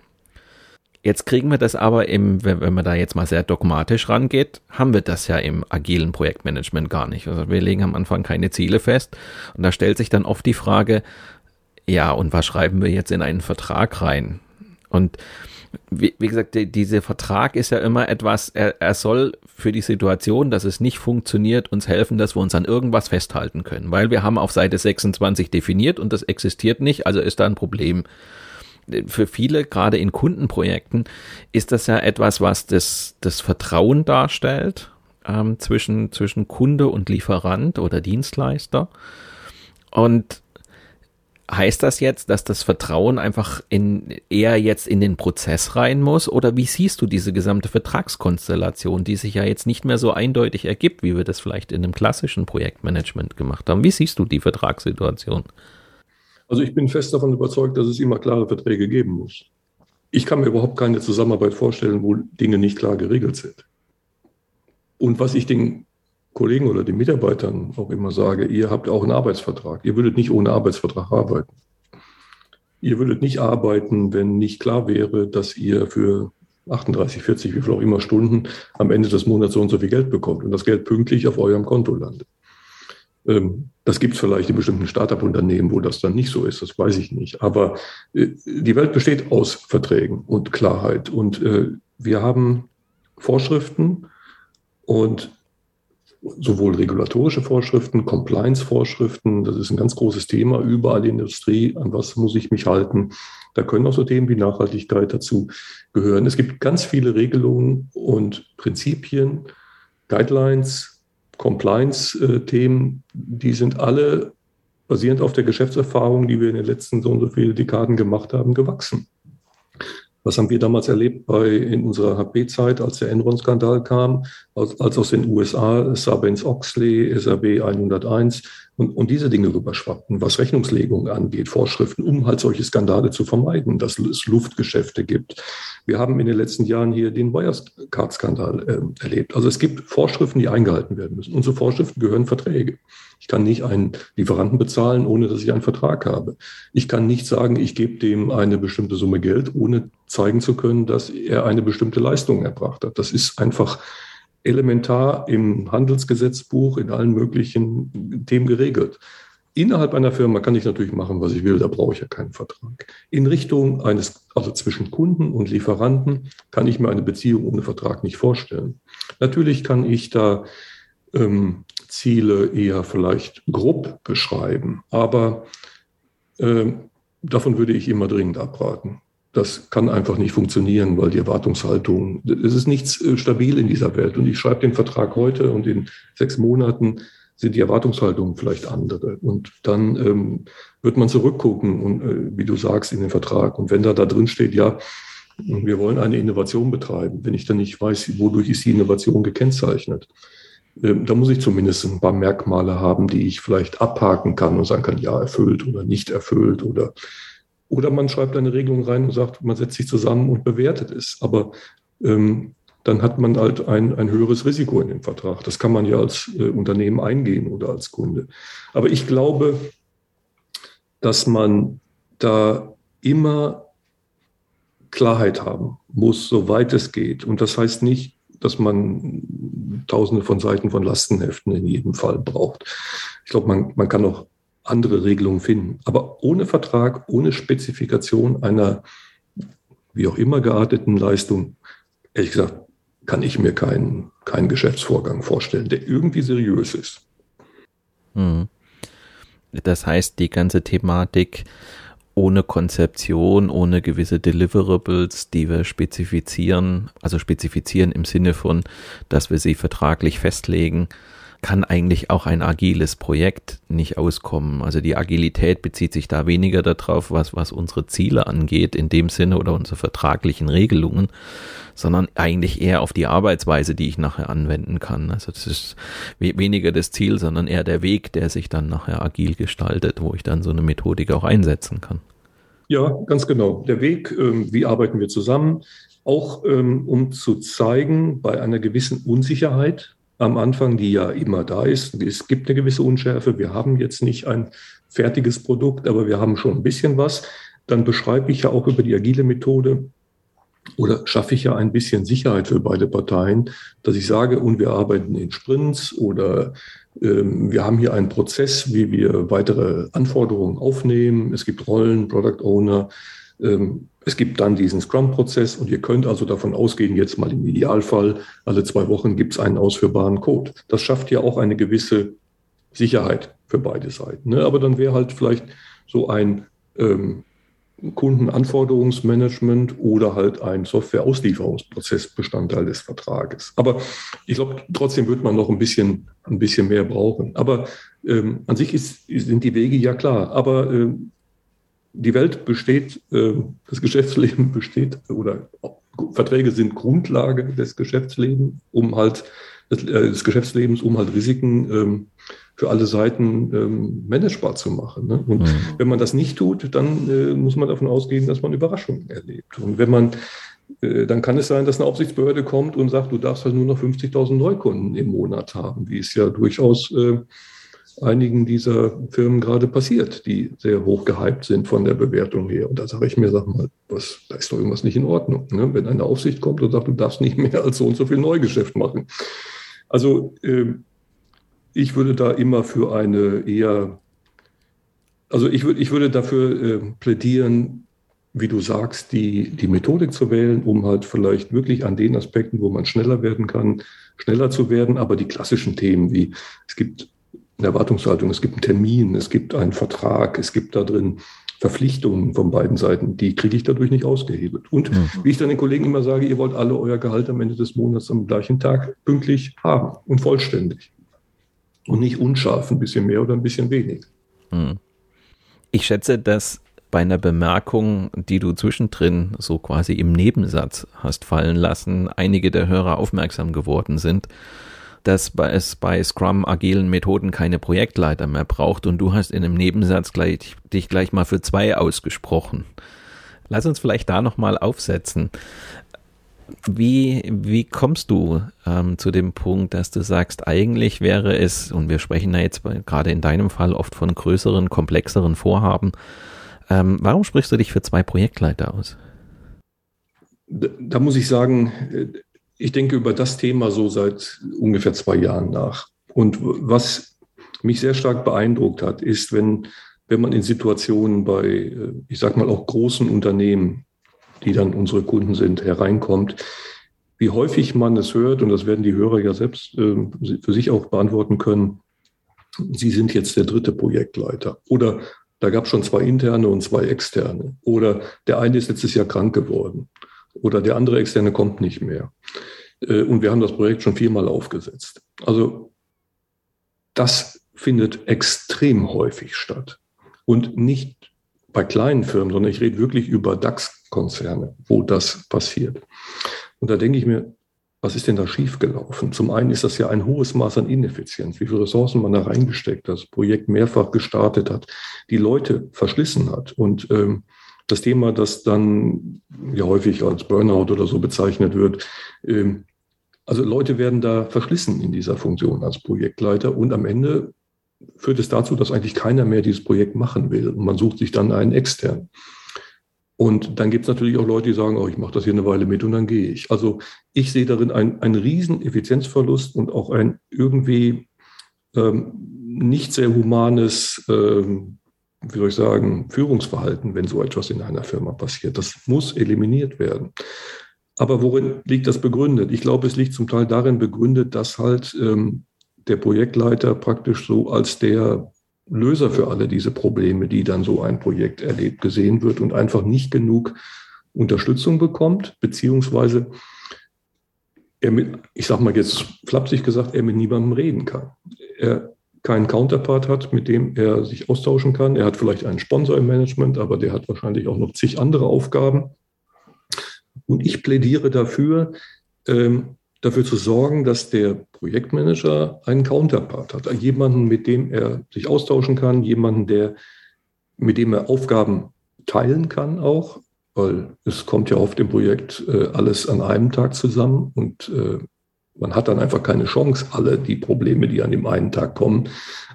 Jetzt kriegen wir das aber im, wenn, wenn man da jetzt mal sehr dogmatisch rangeht, haben wir das ja im agilen Projektmanagement gar nicht. Also wir legen am Anfang keine Ziele fest. Und da stellt sich dann oft die Frage, ja, und was schreiben wir jetzt in einen Vertrag rein? Und wie, wie gesagt, die, dieser Vertrag ist ja immer etwas, er, er soll für die Situation, dass es nicht funktioniert, uns helfen, dass wir uns an irgendwas festhalten können. Weil wir haben auf Seite 26 definiert und das existiert nicht, also ist da ein Problem. Für viele, gerade in Kundenprojekten, ist das ja etwas, was das, das Vertrauen darstellt ähm, zwischen, zwischen Kunde und Lieferant oder Dienstleister. Und Heißt das jetzt, dass das Vertrauen einfach in, eher jetzt in den Prozess rein muss? Oder wie siehst du diese gesamte Vertragskonstellation, die sich ja jetzt nicht mehr so eindeutig ergibt, wie wir das vielleicht in einem klassischen Projektmanagement gemacht haben? Wie siehst du die Vertragssituation? Also ich bin fest davon überzeugt, dass es immer klare Verträge geben muss. Ich kann mir überhaupt keine Zusammenarbeit vorstellen, wo Dinge nicht klar geregelt sind. Und was ich den Kollegen oder den Mitarbeitern auch immer sage, ihr habt auch einen Arbeitsvertrag. Ihr würdet nicht ohne Arbeitsvertrag arbeiten. Ihr würdet nicht arbeiten, wenn nicht klar wäre, dass ihr für 38, 40, wie viel auch immer Stunden am Ende des Monats so und so viel Geld bekommt und das Geld pünktlich auf eurem Konto landet. Ähm, das gibt es vielleicht in bestimmten Start-up-Unternehmen, wo das dann nicht so ist, das weiß ich nicht. Aber äh, die Welt besteht aus Verträgen und Klarheit. Und äh, wir haben Vorschriften und sowohl regulatorische Vorschriften, Compliance-Vorschriften, das ist ein ganz großes Thema überall in der Industrie, an was muss ich mich halten. Da können auch so Themen wie Nachhaltigkeit dazu gehören. Es gibt ganz viele Regelungen und Prinzipien, Guidelines, Compliance-Themen, die sind alle basierend auf der Geschäftserfahrung, die wir in den letzten so und so viele Dekaden gemacht haben, gewachsen. Was haben wir damals erlebt bei, in unserer HP-Zeit, als der Enron-Skandal kam, als, als, aus den USA Sarbanes-Oxley, SAB 101 und, und diese Dinge rüberschwappten, was Rechnungslegung angeht, Vorschriften, um halt solche Skandale zu vermeiden, dass es Luftgeschäfte gibt. Wir haben in den letzten Jahren hier den Wirecard-Skandal äh, erlebt. Also es gibt Vorschriften, die eingehalten werden müssen. Und zu Vorschriften gehören Verträge. Ich kann nicht einen Lieferanten bezahlen, ohne dass ich einen Vertrag habe. Ich kann nicht sagen, ich gebe dem eine bestimmte Summe Geld, ohne zeigen zu können, dass er eine bestimmte Leistung erbracht hat. Das ist einfach elementar im Handelsgesetzbuch, in allen möglichen Themen geregelt. Innerhalb einer Firma kann ich natürlich machen, was ich will, da brauche ich ja keinen Vertrag. In Richtung eines, also zwischen Kunden und Lieferanten, kann ich mir eine Beziehung ohne Vertrag nicht vorstellen. Natürlich kann ich da ähm, Ziele eher vielleicht grob beschreiben. Aber äh, davon würde ich immer dringend abraten. Das kann einfach nicht funktionieren, weil die Erwartungshaltung, es ist nichts äh, stabil in dieser Welt. Und ich schreibe den Vertrag heute und in sechs Monaten sind die Erwartungshaltungen vielleicht andere. Und dann ähm, wird man zurückgucken und äh, wie du sagst, in den Vertrag. Und wenn da da drin steht, ja, wir wollen eine Innovation betreiben, wenn ich dann nicht weiß, wodurch ist die Innovation gekennzeichnet, da muss ich zumindest ein paar Merkmale haben, die ich vielleicht abhaken kann und sagen kann, ja, erfüllt oder nicht erfüllt oder oder man schreibt eine Regelung rein und sagt, man setzt sich zusammen und bewertet es. Aber ähm, dann hat man halt ein, ein höheres Risiko in dem Vertrag. Das kann man ja als äh, Unternehmen eingehen oder als Kunde. Aber ich glaube, dass man da immer Klarheit haben muss, soweit es geht. Und das heißt nicht, dass man tausende von Seiten von Lastenheften in jedem Fall braucht. Ich glaube, man, man kann auch andere Regelungen finden. Aber ohne Vertrag, ohne Spezifikation einer wie auch immer gearteten Leistung, ehrlich gesagt, kann ich mir keinen, keinen Geschäftsvorgang vorstellen, der irgendwie seriös ist. Hm. Das heißt, die ganze Thematik ohne Konzeption, ohne gewisse Deliverables, die wir spezifizieren, also spezifizieren im Sinne von, dass wir sie vertraglich festlegen, kann eigentlich auch ein agiles Projekt nicht auskommen. Also die Agilität bezieht sich da weniger darauf, was, was unsere Ziele angeht, in dem Sinne oder unsere vertraglichen Regelungen, sondern eigentlich eher auf die Arbeitsweise, die ich nachher anwenden kann. Also das ist weniger das Ziel, sondern eher der Weg, der sich dann nachher agil gestaltet, wo ich dann so eine Methodik auch einsetzen kann. Ja, ganz genau. Der Weg, ähm, wie arbeiten wir zusammen, auch ähm, um zu zeigen, bei einer gewissen Unsicherheit am Anfang, die ja immer da ist, es gibt eine gewisse Unschärfe, wir haben jetzt nicht ein fertiges Produkt, aber wir haben schon ein bisschen was, dann beschreibe ich ja auch über die agile Methode, oder schaffe ich ja ein bisschen Sicherheit für beide Parteien, dass ich sage, und wir arbeiten in Sprints oder ähm, wir haben hier einen Prozess, wie wir weitere Anforderungen aufnehmen. Es gibt Rollen, Product Owner. Ähm, es gibt dann diesen Scrum-Prozess und ihr könnt also davon ausgehen, jetzt mal im Idealfall, alle zwei Wochen gibt es einen ausführbaren Code. Das schafft ja auch eine gewisse Sicherheit für beide Seiten. Ne? Aber dann wäre halt vielleicht so ein ähm, Kundenanforderungsmanagement oder halt ein Softwareauslieferungsprozess Bestandteil des Vertrages. Aber ich glaube, trotzdem wird man noch ein bisschen, ein bisschen mehr brauchen. Aber ähm, an sich ist, sind die Wege ja klar. Aber ähm, die Welt besteht, äh, das Geschäftsleben besteht oder Verträge sind Grundlage des Geschäftslebens, um halt des, äh, des Geschäftslebens, um halt Risiken ähm, für alle Seiten ähm, managebar zu machen. Ne? Und mhm. wenn man das nicht tut, dann äh, muss man davon ausgehen, dass man Überraschungen erlebt. Und wenn man dann kann es sein, dass eine Aufsichtsbehörde kommt und sagt, du darfst halt nur noch 50.000 Neukunden im Monat haben, wie es ja durchaus einigen dieser Firmen gerade passiert, die sehr hoch gehypt sind von der Bewertung her. Und da sage ich mir, sag mal, was, da ist doch irgendwas nicht in Ordnung. Ne? Wenn eine Aufsicht kommt und sagt, du darfst nicht mehr als so und so viel Neugeschäft machen. Also äh, ich würde da immer für eine eher, also ich, würde, ich würde dafür äh, plädieren, wie du sagst, die, die Methodik zu wählen, um halt vielleicht wirklich an den Aspekten, wo man schneller werden kann, schneller zu werden. Aber die klassischen Themen wie es gibt eine Erwartungshaltung, es gibt einen Termin, es gibt einen Vertrag, es gibt da drin Verpflichtungen von beiden Seiten, die kriege ich dadurch nicht ausgehebelt. Und mhm. wie ich dann den Kollegen immer sage, ihr wollt alle euer Gehalt am Ende des Monats am gleichen Tag pünktlich haben und vollständig. Und nicht unscharf, ein bisschen mehr oder ein bisschen wenig. Mhm. Ich schätze, dass bei einer Bemerkung, die du zwischendrin so quasi im Nebensatz hast fallen lassen, einige der Hörer aufmerksam geworden sind dass es bei Scrum agilen Methoden keine Projektleiter mehr braucht und du hast in einem Nebensatz gleich, dich gleich mal für zwei ausgesprochen. Lass uns vielleicht da nochmal aufsetzen. Wie, wie kommst du ähm, zu dem Punkt, dass du sagst, eigentlich wäre es, und wir sprechen ja jetzt gerade in deinem Fall oft von größeren, komplexeren Vorhaben, ähm, warum sprichst du dich für zwei Projektleiter aus? Da, da muss ich sagen, ich denke über das Thema so seit ungefähr zwei Jahren nach. Und was mich sehr stark beeindruckt hat, ist, wenn, wenn man in Situationen bei, äh, ich sag mal auch großen Unternehmen, die dann unsere Kunden sind, hereinkommt, wie häufig man es hört, und das werden die Hörer ja selbst äh, für sich auch beantworten können, Sie sind jetzt der dritte Projektleiter. Oder da gab es schon zwei interne und zwei externe. Oder der eine ist letztes Jahr krank geworden oder der andere Externe kommt nicht mehr. Äh, und wir haben das Projekt schon viermal aufgesetzt. Also das findet extrem häufig statt. Und nicht bei kleinen Firmen, sondern ich rede wirklich über DAX-Konzerne, wo das passiert. Und da denke ich mir, was ist denn da schiefgelaufen? Zum einen ist das ja ein hohes Maß an Ineffizienz, wie viele Ressourcen man da reingesteckt, das Projekt mehrfach gestartet hat, die Leute verschlissen hat. Und ähm, das Thema, das dann ja häufig als Burnout oder so bezeichnet wird. Ähm, also Leute werden da verschlissen in dieser Funktion als Projektleiter und am Ende führt es dazu, dass eigentlich keiner mehr dieses Projekt machen will und man sucht sich dann einen externen. Und dann gibt es natürlich auch Leute, die sagen, oh, ich mache das hier eine Weile mit und dann gehe ich. Also ich sehe darin einen, einen riesen Effizienzverlust und auch ein irgendwie ähm, nicht sehr humanes ähm, wie soll ich sagen, Führungsverhalten, wenn so etwas in einer Firma passiert. Das muss eliminiert werden. Aber worin liegt das begründet? Ich glaube, es liegt zum Teil darin begründet, dass halt ähm, der Projektleiter praktisch so als der Löser für alle diese Probleme, die dann so ein Projekt erlebt, gesehen wird und einfach nicht genug Unterstützung bekommt, beziehungsweise er mit, ich sag mal jetzt flapsig gesagt, er mit niemandem reden kann. Er keinen Counterpart hat, mit dem er sich austauschen kann. Er hat vielleicht einen Sponsor im Management, aber der hat wahrscheinlich auch noch zig andere Aufgaben. Und ich plädiere dafür, ähm, dafür zu sorgen, dass der Projektmanager einen Counterpart hat. Jemanden, mit dem er sich austauschen kann, jemanden, der, mit dem er Aufgaben teilen kann auch, weil es kommt ja auf dem Projekt äh, alles an einem Tag zusammen und äh, man hat dann einfach keine Chance, alle die Probleme, die an dem einen Tag kommen,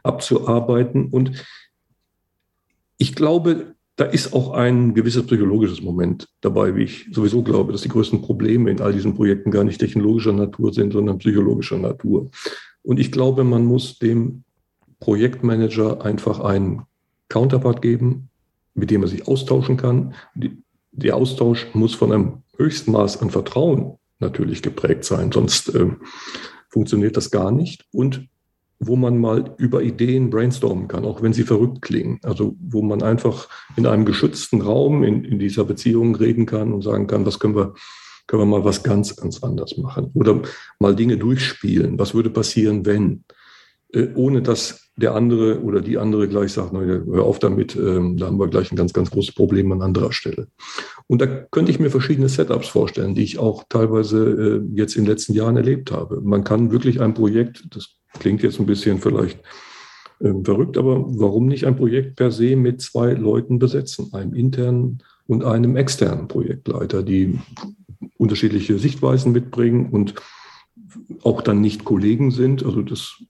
abzuarbeiten. Und ich glaube, da ist auch ein gewisses psychologisches Moment dabei, wie ich sowieso glaube, dass die größten Probleme in all diesen Projekten gar nicht technologischer Natur sind, sondern psychologischer Natur. Und ich glaube, man muss dem Projektmanager einfach einen Counterpart geben, mit dem er sich austauschen kann. der Austausch muss von einem höchsten Maß an Vertrauen natürlich geprägt sein, sonst äh, funktioniert das gar nicht. Und wo man mal über Ideen brainstormen kann, auch wenn sie verrückt klingen. Also wo man einfach in einem geschützten Raum in, in dieser Beziehung reden kann und sagen kann, was können wir, können wir mal was ganz, ganz anders machen. Oder mal Dinge durchspielen. Was würde passieren, wenn? Äh, ohne dass der andere oder die andere gleich sagt, na, hör auf damit, ähm, da haben wir gleich ein ganz, ganz großes Problem an anderer Stelle. Und da könnte ich mir verschiedene Setups vorstellen, die ich auch teilweise äh, jetzt in den letzten Jahren erlebt habe. Man kann wirklich ein Projekt, das klingt jetzt ein bisschen vielleicht äh, verrückt, aber warum nicht ein Projekt per se mit zwei Leuten besetzen, einem internen und einem externen Projektleiter, die unterschiedliche Sichtweisen mitbringen und auch dann nicht Kollegen sind. Also das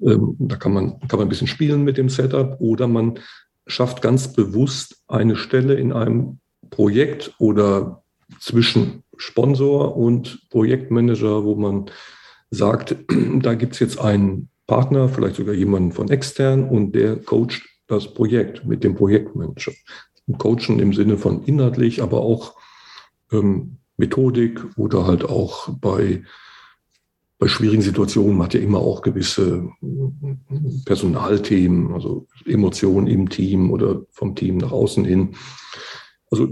ähm, da kann man, kann man ein bisschen spielen mit dem Setup oder man schafft ganz bewusst eine Stelle in einem Projekt oder zwischen Sponsor und Projektmanager, wo man sagt, da gibt es jetzt einen Partner, vielleicht sogar jemanden von extern und der coacht das Projekt mit dem Projektmanager. Coachen im Sinne von inhaltlich, aber auch ähm, Methodik oder halt auch bei, bei schwierigen Situationen. Man hat ja immer auch gewisse Personalthemen, also Emotionen im Team oder vom Team nach außen hin. Also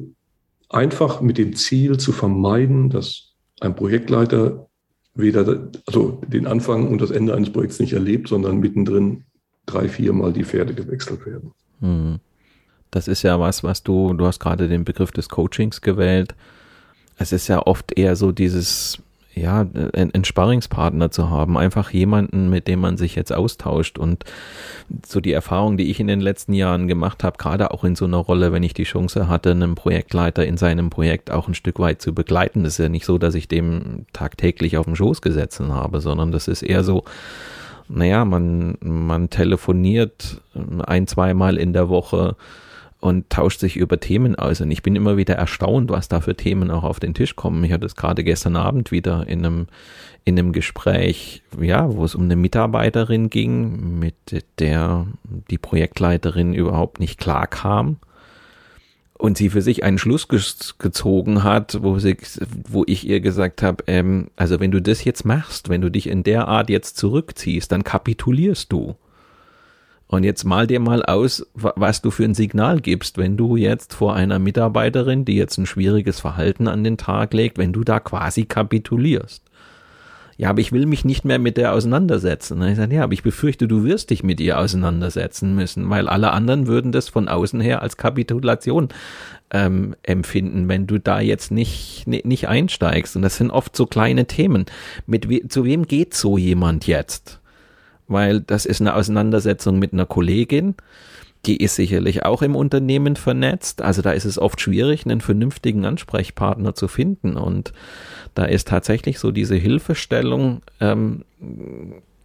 einfach mit dem Ziel zu vermeiden, dass ein Projektleiter weder also den Anfang und das Ende eines Projekts nicht erlebt, sondern mittendrin drei, viermal die Pferde gewechselt werden. Hm. Das ist ja was, was du, du hast gerade den Begriff des Coachings gewählt. Es ist ja oft eher so dieses, ja, einen Sparringspartner zu haben, einfach jemanden, mit dem man sich jetzt austauscht und so die Erfahrung, die ich in den letzten Jahren gemacht habe, gerade auch in so einer Rolle, wenn ich die Chance hatte, einen Projektleiter in seinem Projekt auch ein Stück weit zu begleiten. Das ist ja nicht so, dass ich dem tagtäglich auf den Schoß gesetzt habe, sondern das ist eher so, naja, man, man telefoniert ein, zweimal in der Woche, und tauscht sich über Themen aus. Und ich bin immer wieder erstaunt, was da für Themen auch auf den Tisch kommen. Ich hatte es gerade gestern Abend wieder in einem, in einem Gespräch, ja, wo es um eine Mitarbeiterin ging, mit der die Projektleiterin überhaupt nicht klar kam. Und sie für sich einen Schluss gezogen hat, wo, sie, wo ich ihr gesagt habe, ähm, also wenn du das jetzt machst, wenn du dich in der Art jetzt zurückziehst, dann kapitulierst du. Und jetzt mal dir mal aus, was du für ein Signal gibst, wenn du jetzt vor einer Mitarbeiterin, die jetzt ein schwieriges Verhalten an den Tag legt, wenn du da quasi kapitulierst. Ja, aber ich will mich nicht mehr mit der auseinandersetzen. Und ich sage, ja, aber ich befürchte, du wirst dich mit ihr auseinandersetzen müssen, weil alle anderen würden das von außen her als Kapitulation ähm, empfinden, wenn du da jetzt nicht, nicht einsteigst. Und das sind oft so kleine Themen. Mit we zu wem geht so jemand jetzt? Weil das ist eine Auseinandersetzung mit einer Kollegin. Die ist sicherlich auch im Unternehmen vernetzt. Also da ist es oft schwierig, einen vernünftigen Ansprechpartner zu finden. Und da ist tatsächlich so diese Hilfestellung. Ähm,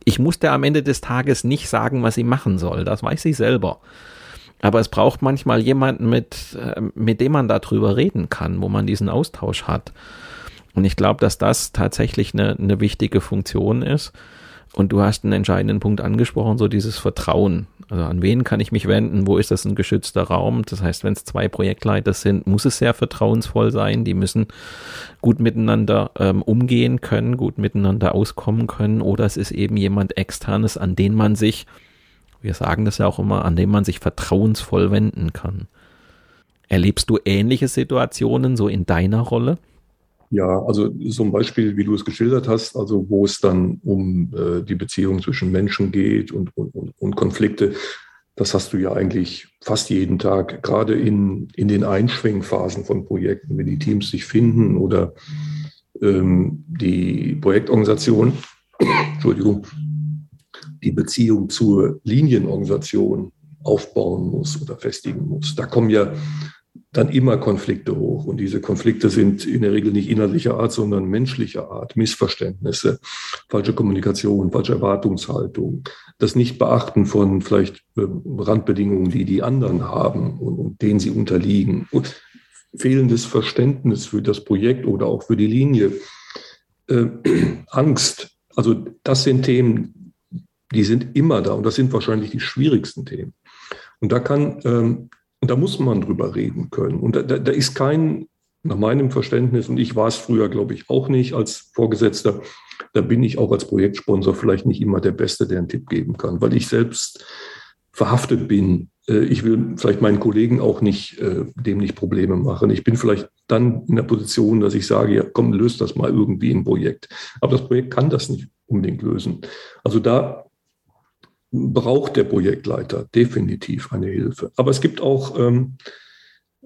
ich musste am Ende des Tages nicht sagen, was sie machen soll. Das weiß sie selber. Aber es braucht manchmal jemanden, mit, äh, mit dem man darüber reden kann, wo man diesen Austausch hat. Und ich glaube, dass das tatsächlich eine, eine wichtige Funktion ist. Und du hast einen entscheidenden Punkt angesprochen, so dieses Vertrauen. Also an wen kann ich mich wenden? Wo ist das ein geschützter Raum? Das heißt, wenn es zwei Projektleiter sind, muss es sehr vertrauensvoll sein. Die müssen gut miteinander ähm, umgehen können, gut miteinander auskommen können. Oder es ist eben jemand externes, an den man sich, wir sagen das ja auch immer, an dem man sich vertrauensvoll wenden kann. Erlebst du ähnliche Situationen so in deiner Rolle? Ja, also so ein Beispiel, wie du es geschildert hast, also wo es dann um äh, die Beziehung zwischen Menschen geht und, und, und Konflikte, das hast du ja eigentlich fast jeden Tag, gerade in, in den Einschwingphasen von Projekten, wenn die Teams sich finden oder ähm, die Projektorganisation, Entschuldigung, die Beziehung zur Linienorganisation aufbauen muss oder festigen muss. Da kommen ja dann immer Konflikte hoch. Und diese Konflikte sind in der Regel nicht inhaltlicher Art, sondern menschlicher Art. Missverständnisse, falsche Kommunikation, falsche Erwartungshaltung, das Nicht-Beachten von vielleicht äh, Randbedingungen, die die anderen haben und, und denen sie unterliegen. Und fehlendes Verständnis für das Projekt oder auch für die Linie. Äh, Angst. Also das sind Themen, die sind immer da und das sind wahrscheinlich die schwierigsten Themen. Und da kann ähm, und da muss man drüber reden können. Und da, da, da ist kein, nach meinem Verständnis, und ich war es früher, glaube ich, auch nicht als Vorgesetzter, da bin ich auch als Projektsponsor vielleicht nicht immer der Beste, der einen Tipp geben kann, weil ich selbst verhaftet bin. Äh, ich will vielleicht meinen Kollegen auch nicht, äh, dem nicht Probleme machen. Ich bin vielleicht dann in der Position, dass ich sage, ja, komm, löst das mal irgendwie im Projekt. Aber das Projekt kann das nicht unbedingt lösen. Also da braucht der Projektleiter definitiv eine Hilfe. Aber es gibt auch ähm,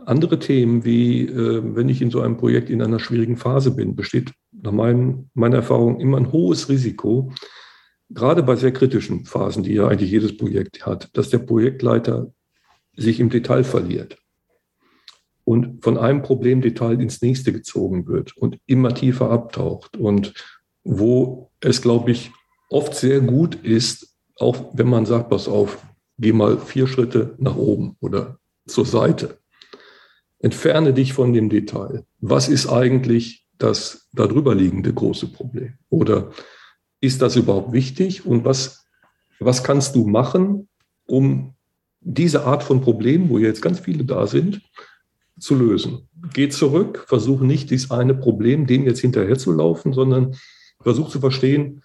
andere Themen, wie äh, wenn ich in so einem Projekt in einer schwierigen Phase bin, besteht nach meinem, meiner Erfahrung immer ein hohes Risiko, gerade bei sehr kritischen Phasen, die ja eigentlich jedes Projekt hat, dass der Projektleiter sich im Detail verliert und von einem Problemdetail ins nächste gezogen wird und immer tiefer abtaucht und wo es, glaube ich, oft sehr gut ist, auch wenn man sagt, pass auf, geh mal vier Schritte nach oben oder zur Seite. Entferne dich von dem Detail. Was ist eigentlich das darüber liegende große Problem? Oder ist das überhaupt wichtig und was, was kannst du machen, um diese Art von Problemen, wo jetzt ganz viele da sind, zu lösen. Geh zurück, versuch nicht dieses eine Problem, dem jetzt hinterherzulaufen, sondern versuch zu verstehen,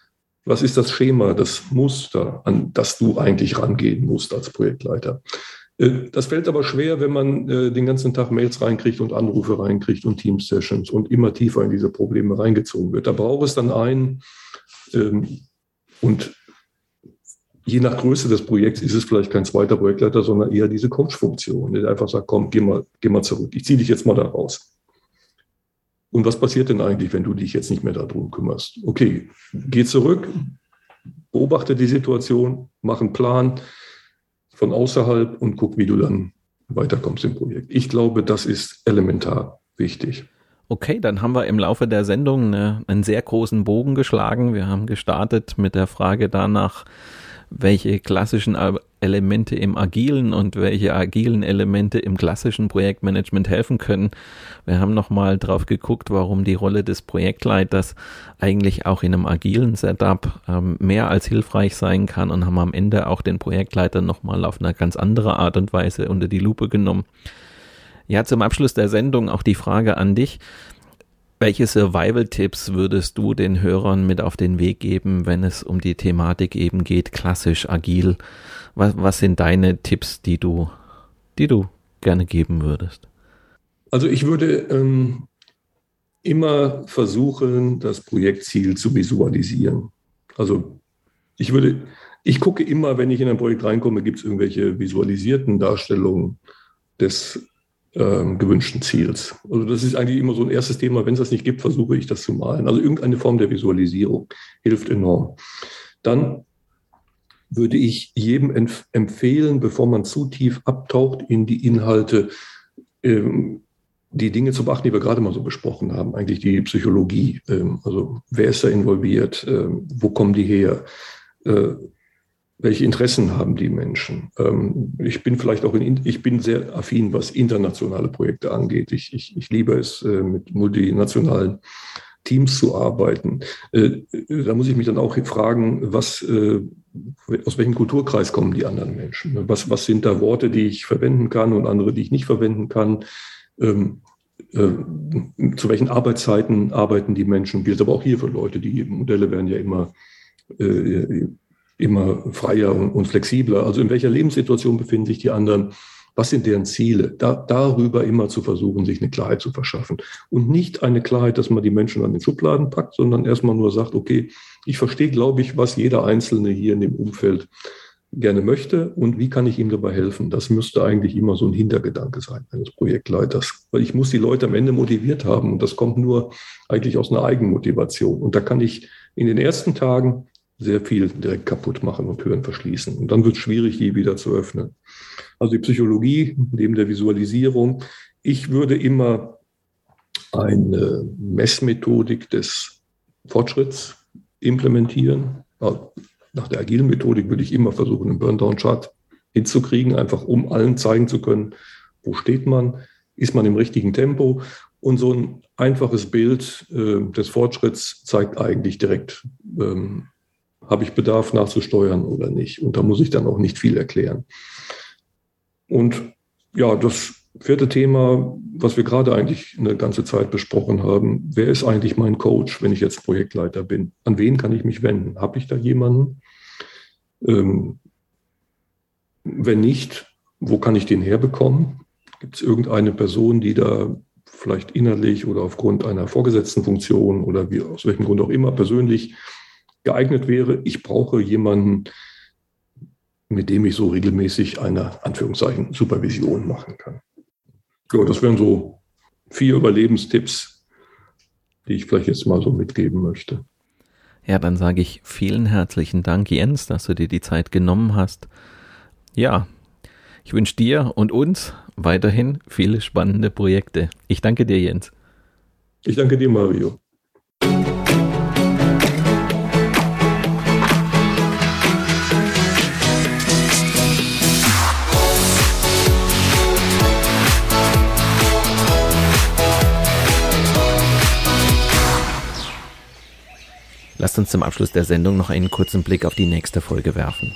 was ist das Schema, das Muster, an das du eigentlich rangehen musst als Projektleiter. Äh, das fällt aber schwer, wenn man äh, den ganzen Tag Mails reinkriegt und Anrufe reinkriegt und Team-Sessions und immer tiefer in diese Probleme reingezogen wird. Da braucht es dann einen, ähm, und je nach Größe des Projekts ist es vielleicht kein zweiter Projektleiter, sondern eher diese Coach-Funktion, der einfach sagt, komm, geh mal, geh mal zurück, ich ziehe dich jetzt mal da raus. Und was passiert denn eigentlich, wenn du dich jetzt nicht mehr darum kümmerst? Okay, geh zurück, beobachte die Situation, mach einen Plan von außerhalb und guck, wie du dann weiterkommst im Projekt. Ich glaube, das ist elementar wichtig. Okay, dann haben wir im Laufe der Sendung eine, einen sehr großen Bogen geschlagen. Wir haben gestartet mit der Frage danach, welche klassischen Elemente im agilen und welche agilen Elemente im klassischen Projektmanagement helfen können. Wir haben nochmal drauf geguckt, warum die Rolle des Projektleiters eigentlich auch in einem agilen Setup ähm, mehr als hilfreich sein kann und haben am Ende auch den Projektleiter nochmal auf eine ganz andere Art und Weise unter die Lupe genommen. Ja, zum Abschluss der Sendung auch die Frage an dich. Welche Survival-Tipps würdest du den Hörern mit auf den Weg geben, wenn es um die Thematik eben geht, klassisch, agil? Was, was sind deine Tipps, die du, die du gerne geben würdest? Also ich würde ähm, immer versuchen, das Projektziel zu visualisieren. Also ich würde, ich gucke immer, wenn ich in ein Projekt reinkomme, gibt es irgendwelche visualisierten Darstellungen des ähm, gewünschten Ziels. Also das ist eigentlich immer so ein erstes Thema. Wenn es das nicht gibt, versuche ich das zu malen. Also irgendeine Form der Visualisierung hilft enorm. Dann würde ich jedem empf empfehlen, bevor man zu tief abtaucht in die Inhalte, ähm, die Dinge zu beachten, die wir gerade mal so besprochen haben, eigentlich die Psychologie. Ähm, also wer ist da involviert? Ähm, wo kommen die her? Äh, welche Interessen haben die Menschen? Ähm, ich bin vielleicht auch in, ich bin sehr affin, was internationale Projekte angeht. Ich, ich, ich liebe es, äh, mit multinationalen Teams zu arbeiten. Äh, da muss ich mich dann auch fragen, was, äh, aus welchem Kulturkreis kommen die anderen Menschen? Was, was sind da Worte, die ich verwenden kann und andere, die ich nicht verwenden kann? Ähm, zu welchen Arbeitszeiten arbeiten die Menschen? Gilt aber auch hier für Leute. Die Modelle werden ja immer immer freier und, flexibler. Also in welcher Lebenssituation befinden sich die anderen? Was sind deren Ziele? Da, darüber immer zu versuchen, sich eine Klarheit zu verschaffen. Und nicht eine Klarheit, dass man die Menschen an den Schubladen packt, sondern erstmal nur sagt, okay, ich verstehe, glaube ich, was jeder Einzelne hier in dem Umfeld gerne möchte und wie kann ich ihm dabei helfen? Das müsste eigentlich immer so ein Hintergedanke sein eines Projektleiters, weil ich muss die Leute am Ende motiviert haben und das kommt nur eigentlich aus einer Eigenmotivation. Und da kann ich in den ersten Tagen sehr viel direkt kaputt machen und Türen verschließen. Und dann wird es schwierig, die wieder zu öffnen. Also die Psychologie neben der Visualisierung. Ich würde immer eine Messmethodik des Fortschritts implementieren. Nach der agilen Methodik würde ich immer versuchen, einen Burndown-Chart hinzukriegen, einfach um allen zeigen zu können, wo steht man, ist man im richtigen Tempo. Und so ein einfaches Bild äh, des Fortschritts zeigt eigentlich direkt, ähm, habe ich Bedarf nachzusteuern oder nicht? Und da muss ich dann auch nicht viel erklären. Und ja, das vierte Thema, was wir gerade eigentlich eine ganze Zeit besprochen haben, wer ist eigentlich mein Coach, wenn ich jetzt Projektleiter bin? An wen kann ich mich wenden? Habe ich da jemanden? Ähm, wenn nicht, wo kann ich den herbekommen? Gibt es irgendeine Person, die da vielleicht innerlich oder aufgrund einer vorgesetzten Funktion oder wie, aus welchem Grund auch immer persönlich geeignet wäre. Ich brauche jemanden, mit dem ich so regelmäßig eine Anführungszeichen Supervision machen kann. Ja, das wären so vier Überlebenstipps, die ich vielleicht jetzt mal so mitgeben möchte. Ja, dann sage ich vielen herzlichen Dank, Jens, dass du dir die Zeit genommen hast. Ja, ich wünsche dir und uns weiterhin viele spannende Projekte. Ich danke dir, Jens. Ich danke dir, Mario. Lasst uns zum Abschluss der Sendung noch einen kurzen Blick auf die nächste Folge werfen.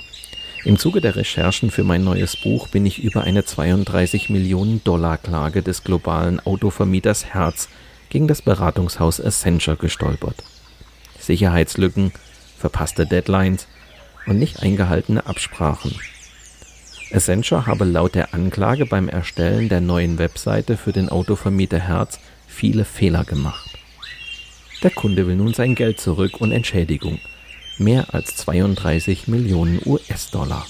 Im Zuge der Recherchen für mein neues Buch bin ich über eine 32 Millionen Dollar Klage des globalen Autovermieters Herz gegen das Beratungshaus Accenture gestolpert. Sicherheitslücken, verpasste Deadlines und nicht eingehaltene Absprachen. Accenture habe laut der Anklage beim Erstellen der neuen Webseite für den Autovermieter Herz viele Fehler gemacht. Der Kunde will nun sein Geld zurück und Entschädigung – mehr als 32 Millionen US-Dollar.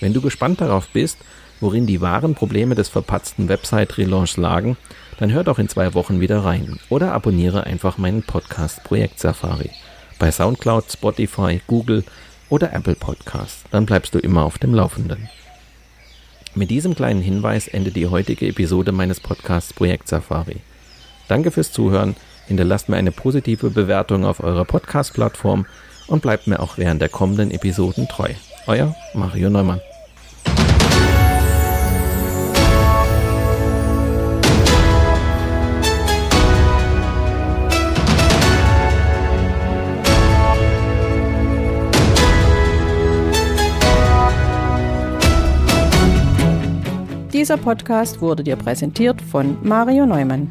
Wenn du gespannt darauf bist, worin die wahren Probleme des verpatzten Website-Relaunchs lagen, dann hör doch in zwei Wochen wieder rein oder abonniere einfach meinen Podcast Projekt Safari bei Soundcloud, Spotify, Google oder Apple Podcasts. Dann bleibst du immer auf dem Laufenden. Mit diesem kleinen Hinweis endet die heutige Episode meines Podcasts Projekt Safari. Danke fürs Zuhören, hinterlasst mir eine positive Bewertung auf eurer Podcast-Plattform und bleibt mir auch während der kommenden Episoden treu. Euer Mario Neumann. Dieser Podcast wurde dir präsentiert von Mario Neumann.